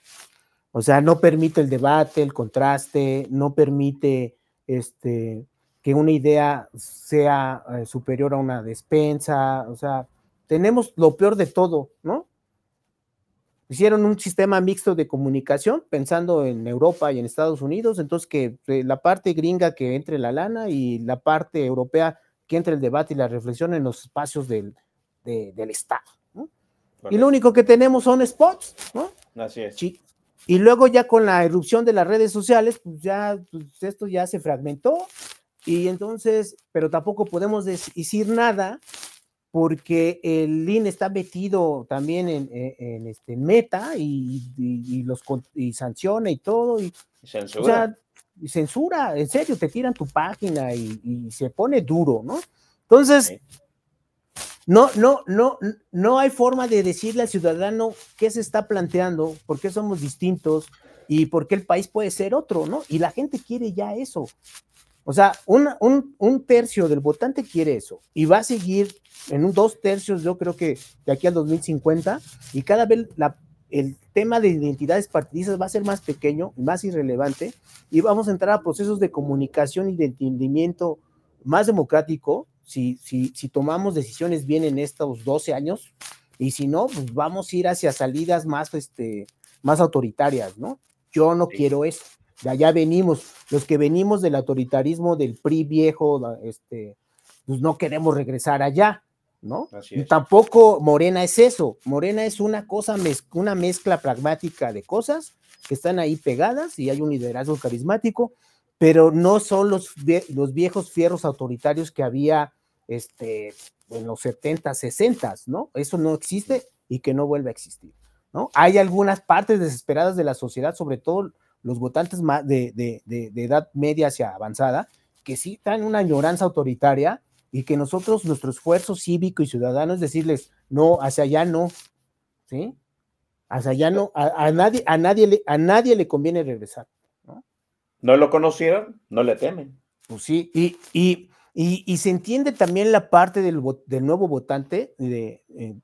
O sea, no permite el debate, el contraste, no permite este, que una idea sea eh, superior a una despensa. O sea, tenemos lo peor de todo, ¿no? Hicieron un sistema mixto de comunicación pensando en Europa y en Estados Unidos, entonces que eh, la parte gringa que entre la lana y la parte europea que entre el debate y la reflexión en los espacios del, de- del Estado. ¿no? Y lo único que tenemos son spots, ¿no? Así es. Sí. Y luego ya con la erupción de las redes sociales, pues ya pues, esto ya se fragmentó y entonces, pero tampoco podemos decir nada porque el INE está metido también en, en- en este meta y, y- y los y sanciona y todo y Censura. o sea, censura, en serio, te tiran tu página y, y se pone duro, ¿no? Entonces, no, no, no, no hay forma de decirle al ciudadano qué se está planteando, por qué somos distintos y por qué el país puede ser otro, ¿no? Y la gente quiere ya eso. O sea, una- un, un tercio del votante quiere eso y va a seguir en un dos tercios, yo creo que de aquí al 2050, y cada vez la- el tema de identidades partidistas va a ser más pequeño más irrelevante, y vamos a entrar a procesos de comunicación y de entendimiento más democrático si, si, si tomamos decisiones bien en estos 12 años, y si no, pues vamos a ir hacia salidas más, este, más autoritarias, ¿no? Yo no quiero eso. De allá venimos, los que venimos del autoritarismo del PRI viejo, este, pues no queremos regresar allá, ¿no? Y tampoco Morena es eso. Morena es una cosa, mez- una mezcla pragmática de cosas que están ahí pegadas y hay un liderazgo carismático, pero no son los, vie- los viejos fierros autoritarios que había este, en los 70, 60, ¿no? Eso no existe y que no vuelve a existir, ¿no? Hay algunas partes desesperadas de la sociedad, sobre todo los votantes de, de- de- de edad media hacia avanzada, que sí traen una añoranza autoritaria y que nosotros, nuestro esfuerzo cívico y ciudadano es decirles, no, hacia allá no, ¿sí? Hacia allá no, a, a nadie, a, nadie le, a nadie le conviene regresar. No lo conocieron, no le temen. Pues sí, y, y, y, y se entiende también la parte del, del nuevo votante de, eh,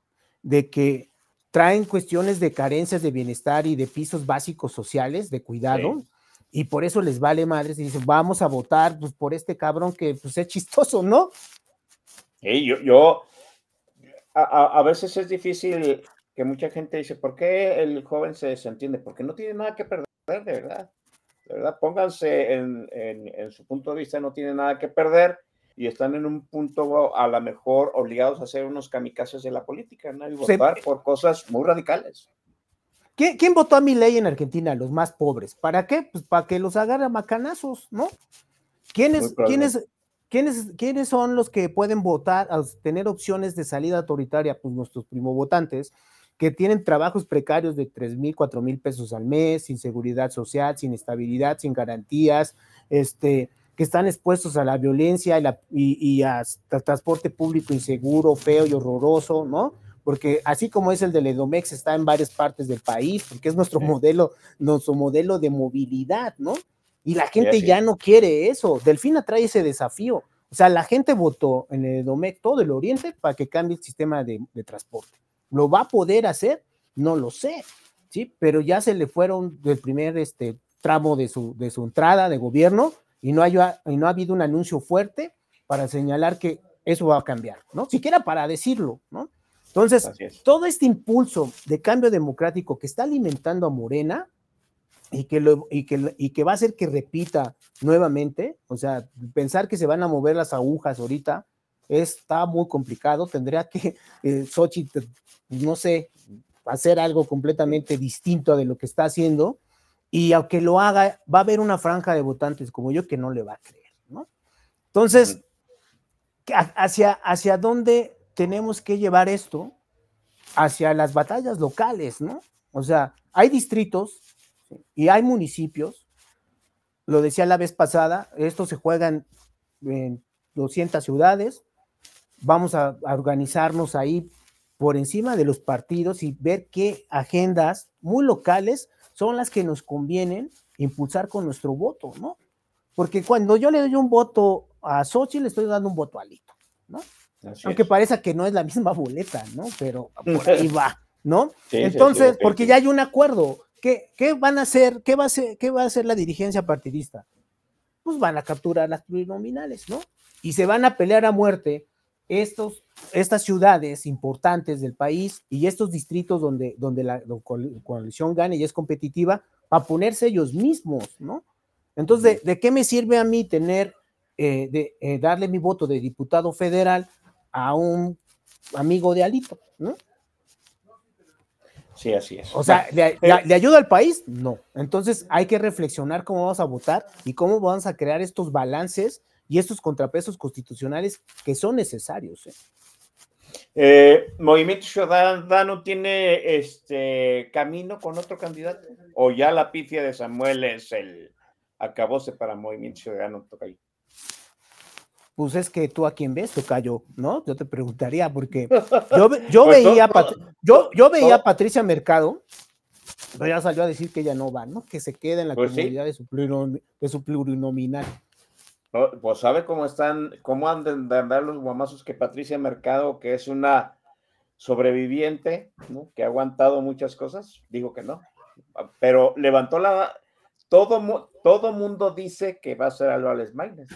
de que traen cuestiones de carencias de bienestar y de pisos básicos sociales, de cuidado, y por eso les vale madres y dicen, vamos a votar pues, por este cabrón que pues, es chistoso, ¿no? Sí, yo, yo a, a- a veces es difícil que mucha gente dice, ¿por qué el joven se desentiende? Porque no tiene nada que perder, de verdad. De verdad, pónganse en, en- en su punto de vista, no tiene nada que perder y están en un punto a lo mejor obligados a ser unos kamikazes de la política, ¿no? Y Se- votar por cosas muy radicales. ¿Quién, quién votó a mi ley en Argentina? Los más pobres. ¿Para qué? Pues para que los agarre a macanazos, ¿no? ¿Quiénes, quiénes, quiénes, quiénes son los que pueden votar, tener opciones de salida autoritaria? Pues nuestros primovotantes, que tienen trabajos precarios de 3 mil, 4 mil pesos al mes, sin seguridad social, sin estabilidad, sin garantías, este, que están expuestos a la violencia y, la- y- y a transporte público inseguro, feo y horroroso, ¿no? Porque así como es el del Edomex, está en varias partes del país, porque es nuestro modelo, nuestro modelo de movilidad, ¿no? Y la gente ya no quiere eso. Delfina trae ese desafío. O sea, la gente votó en el Edomex, todo el oriente, para que cambie el sistema de, de transporte. ¿Lo va a poder hacer? No lo sé, ¿sí? Pero ya se le fueron del primer este, tramo de su, de su entrada de gobierno y no, hay, y no ha habido un anuncio fuerte para señalar que eso va a cambiar, ¿no? Siquiera para decirlo, ¿no? Entonces, es. todo este impulso de cambio democrático que está alimentando a Morena y que, lo, y, que, y que va a hacer que repita nuevamente, o sea, pensar que se van a mover las agujas ahorita está muy complicado, tendría que eh, Xochitl, no sé, hacer algo completamente distinto de lo que está haciendo y aunque lo haga, va a haber una franja de votantes como yo que no le va a creer, ¿no? Entonces, ¿a- hacia, hacia dónde tenemos que llevar esto? Hacia las batallas locales, ¿no? O sea, hay distritos y hay municipios, lo decía la vez pasada, esto se juega en, en 200 ciudades, vamos a, a organizarnos ahí por encima de los partidos y ver qué agendas muy locales son las que nos convienen impulsar con nuestro voto, ¿no? Porque cuando yo le doy un voto a Xochitl, le estoy dando un voto a Lito, ¿no? Así Aunque es. parezca que no es la misma boleta, ¿no? Pero por ahí va, ¿no? Sí, sí, sí, Entonces, porque ya hay un acuerdo ¿qué, qué van a hacer? ¿Qué va a hacer, qué va a hacer la dirigencia partidista? Pues van a capturar las plurinominales, ¿no? Y se van a pelear a muerte estos, estas ciudades importantes del país y estos distritos donde, donde la, la coal- coalición gane y es competitiva para ponerse ellos mismos, ¿no? Entonces, ¿de, de qué me sirve a mí tener, eh, de, eh, darle mi voto de diputado federal a un amigo de Alito, ¿no? Sí, así es. O sea, Bueno, ¿le, le- le ayuda al país? No. Entonces hay que reflexionar cómo vamos a votar y cómo vamos a crear estos balances y estos contrapesos constitucionales que son necesarios. ¿eh? Eh, Movimiento Ciudadano tiene este camino con otro candidato o ya la pifia de Samuel es el acabose para Movimiento Ciudadano Tocayo. Pues es que tú a quién ves, Tocayo, ¿no? Yo te preguntaría, porque yo, ve- yo Pues veía, todo- yo, yo veía a Patricia Mercado, pero ya salió a decir que ella no va, ¿no? Que se quede en la Pues comunidad de su plurinominal. No, Pues sabe cómo están, cómo han de andar los guamazos que Patricia Mercado, que es una sobreviviente, ¿no? que ha aguantado muchas cosas, dijo que no, pero levantó la, todo, todo mundo dice que va a ser Alex Maínez,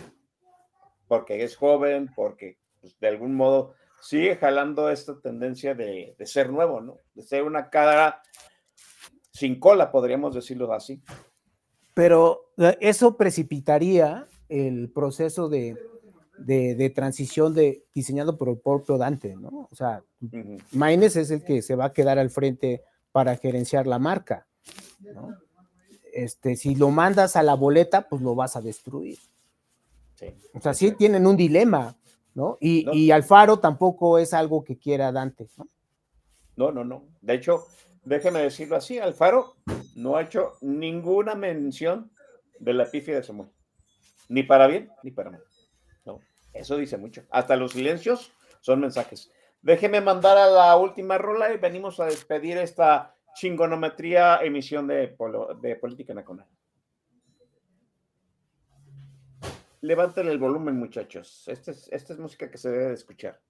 porque es joven, porque pues, de algún modo sigue jalando esta tendencia de, de ser nuevo, ¿no? De ser una cara sin cola, podríamos decirlo así. Pero eh, eso precipitaría el proceso de, de- de transición de, diseñado por el propio Dante, ¿no? O sea. Maines es el que se va a quedar al frente para gerenciar la marca, ¿no? Este, si lo mandas a la boleta, pues lo vas a destruir. Sí. O sea, sí tienen un dilema, ¿no? Y, No. y Alfaro tampoco es algo que quiera Dante, ¿no? No, no, no. De hecho, déjeme decirlo así, Alfaro no ha hecho ninguna mención de la pifia de Samuel. Ni para bien, ni para mal. No, eso dice mucho. Hasta los silencios son mensajes. Déjeme mandar a la última rola y venimos a despedir esta chingonometría emisión de, de Política Nacional. Levanten el volumen, muchachos. Esta es, esta es música que se debe de escuchar.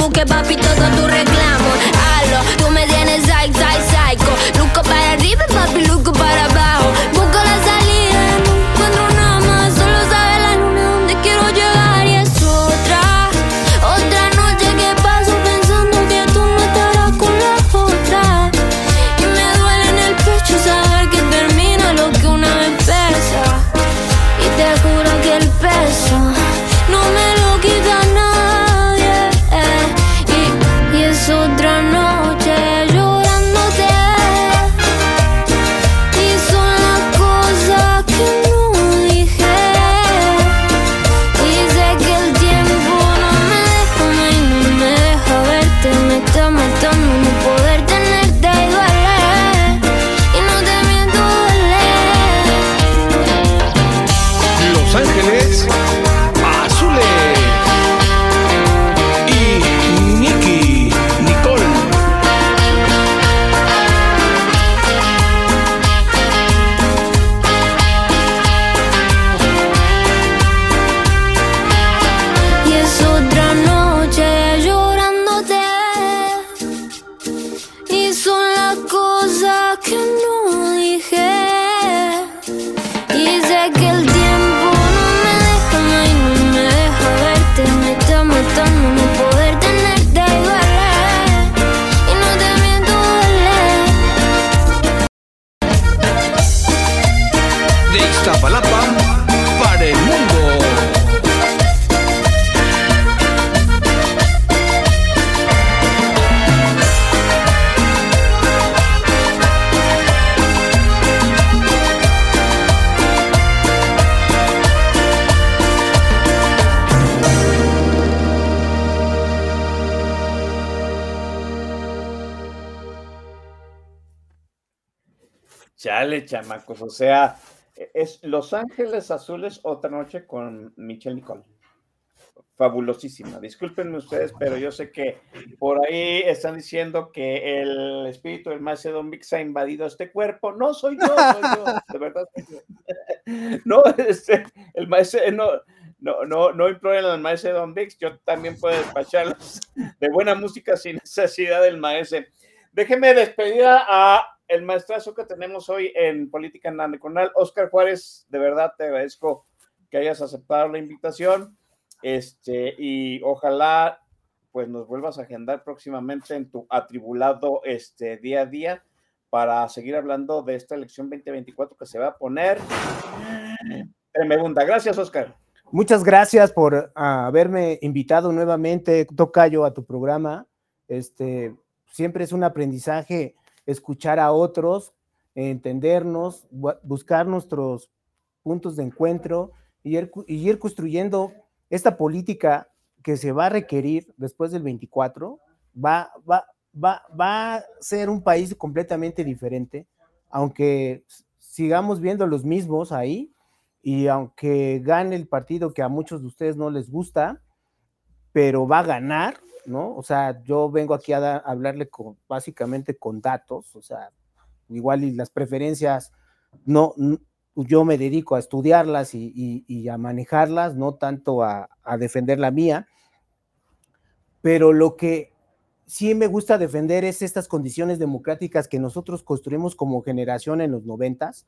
Otra que se busque, papi, todo tu reclamo. Chamacos, o sea, es Los Ángeles Azules otra noche con Michelle Nicole. Fabulosísima. Discúlpenme ustedes, pero yo sé que por ahí están diciendo que el espíritu del maestro Don Vix ha invadido este cuerpo. No soy yo, soy yo, de verdad. No, este, el maestro, no, no, no, no imploren al maestro Don Vix, yo también puedo despacharlos de buena música sin necesidad del maestro. Déjeme despedir a el maestrazo que tenemos hoy en Política Nacional, Oscar Juárez, de verdad te agradezco que hayas aceptado la invitación, este, y ojalá pues nos vuelvas a agendar próximamente en tu atribulado este, día a día para seguir hablando de esta elección 2024 que se va a poner tremenda. Gracias, Oscar. Muchas gracias por ah, haberme invitado nuevamente, Tocayo, a tu programa. Este, siempre es un aprendizaje escuchar a otros, entendernos, bu- buscar nuestros puntos de encuentro y ir, construyendo esta política que se va a requerir después del 24. Va, va, va, va a ser un país completamente diferente, aunque sigamos viendo los mismos ahí y aunque gane el partido que a muchos de ustedes no les gusta, pero va a ganar, ¿no? O sea, yo vengo aquí a, da- a hablarle con, básicamente con datos, o sea, igual y las preferencias, no, yo me dedico a estudiarlas y, y- y a manejarlas, no tanto a, a defender la mía, pero lo que sí me gusta defender es estas condiciones democráticas que nosotros construimos como generación en los noventas,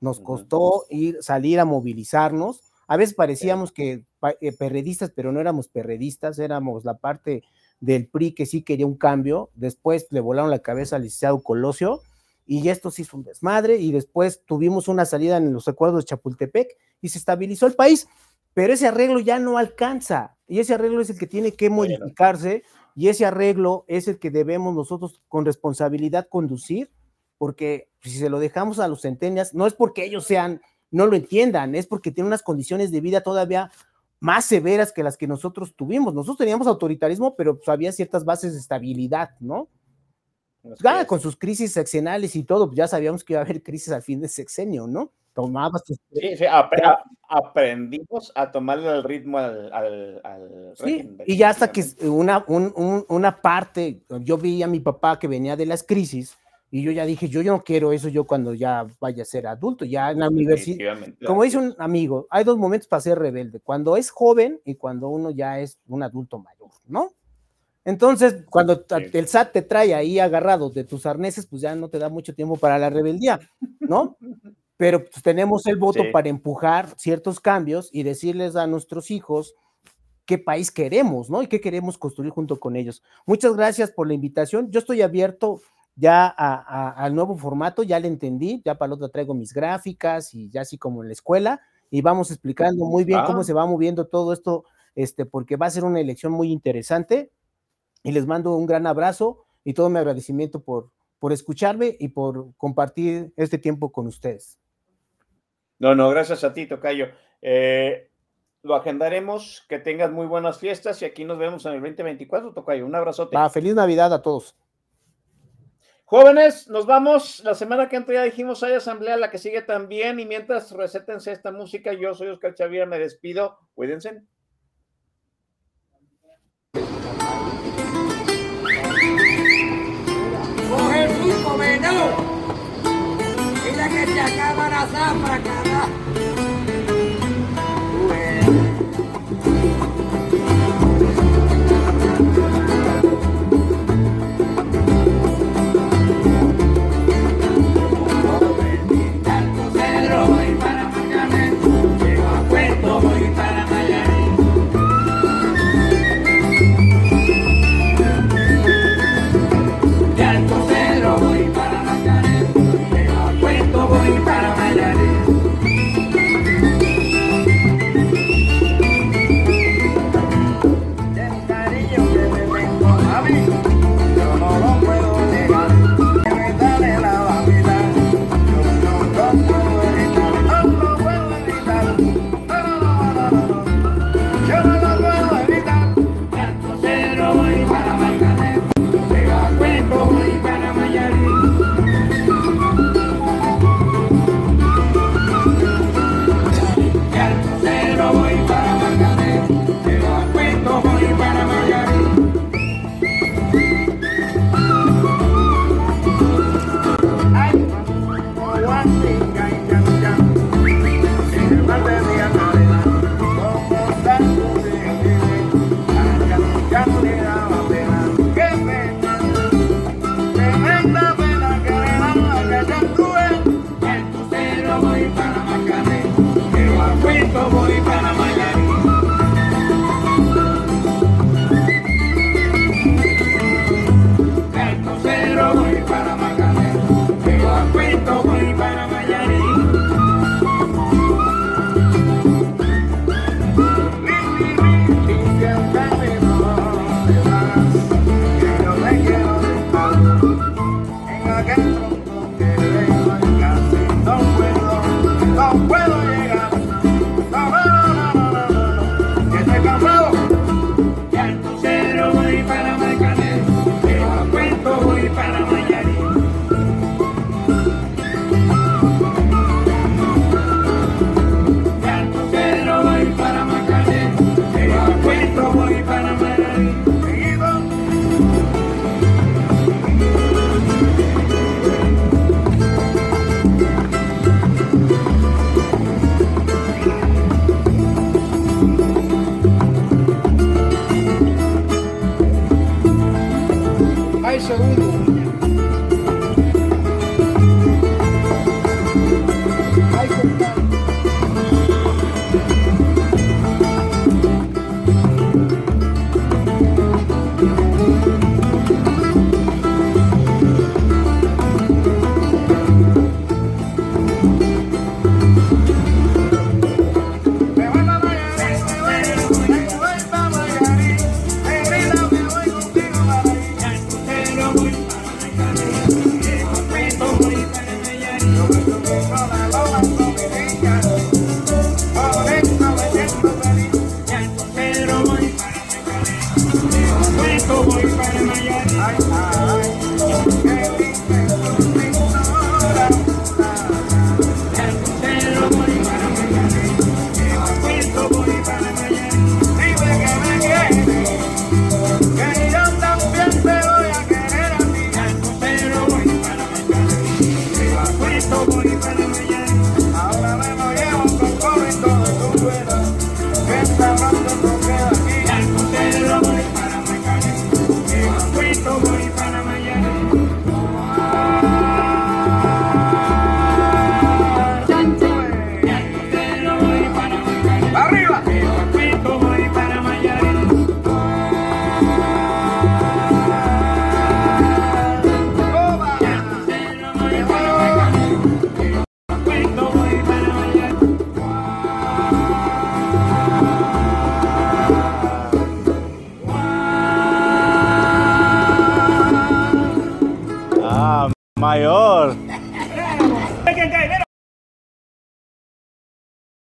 nos costó ir, salir a movilizarnos. A veces parecíamos que eh, perredistas, pero no éramos perredistas, éramos la parte del PRI que sí quería un cambio. Después le volaron la cabeza al licenciado Colosio y esto se hizo un desmadre. Y después tuvimos una salida en los acuerdos de Chapultepec y se estabilizó el país. Pero ese arreglo ya no alcanza y ese arreglo es el que tiene que modificarse y ese arreglo es el que debemos nosotros con responsabilidad conducir porque si se lo dejamos a los centenias, no es porque ellos sean, no lo entiendan, es porque tienen unas condiciones de vida todavía más severas que las que nosotros tuvimos. Nosotros teníamos autoritarismo, pero pues, había ciertas bases de estabilidad, ¿no? Gana con sus crisis sexenales y todo, pues, ya sabíamos que iba a haber crisis al fin de sexenio, ¿no? Tomabas tus... Sí, sí, ap- aprendimos a tomarle el ritmo al, al, al Sí, y ya hasta que una, un- un- una parte, yo vi a mi papá que venía de las crisis y yo ya dije, yo, yo no quiero eso yo cuando ya vaya a ser adulto, ya en la universidad. Como dice un amigo, hay dos momentos para ser rebelde, cuando es joven y cuando uno ya es un adulto mayor, ¿no? Entonces, cuando el SAT te trae ahí agarrado de tus arneses, pues ya no te da mucho tiempo para la rebeldía, ¿no? Pero pues, tenemos el voto Sí. para empujar ciertos cambios y decirles a nuestros hijos qué país queremos, ¿no? Y qué queremos construir junto con ellos. Muchas gracias por la invitación. Yo estoy abierto ya a- a- al nuevo formato, ya le entendí, ya para el otro traigo mis gráficas y ya así como en la escuela y vamos explicando muy bien cómo Ah. se va moviendo todo esto, este, porque va a ser una elección muy interesante y les mando un gran abrazo y todo mi agradecimiento por, por escucharme y por compartir este tiempo con ustedes. No, no, gracias a ti, Tocayo. Eh, lo agendaremos, que tengas muy buenas fiestas y aquí nos vemos en el 2024, Tocayo. Un abrazote. Va, feliz Navidad a todos. Jóvenes, nos vamos. La semana que entra ya dijimos hay asamblea, la que sigue también. Y mientras recétense esta música, yo soy Oscar Chavira, me despido. Cuídense.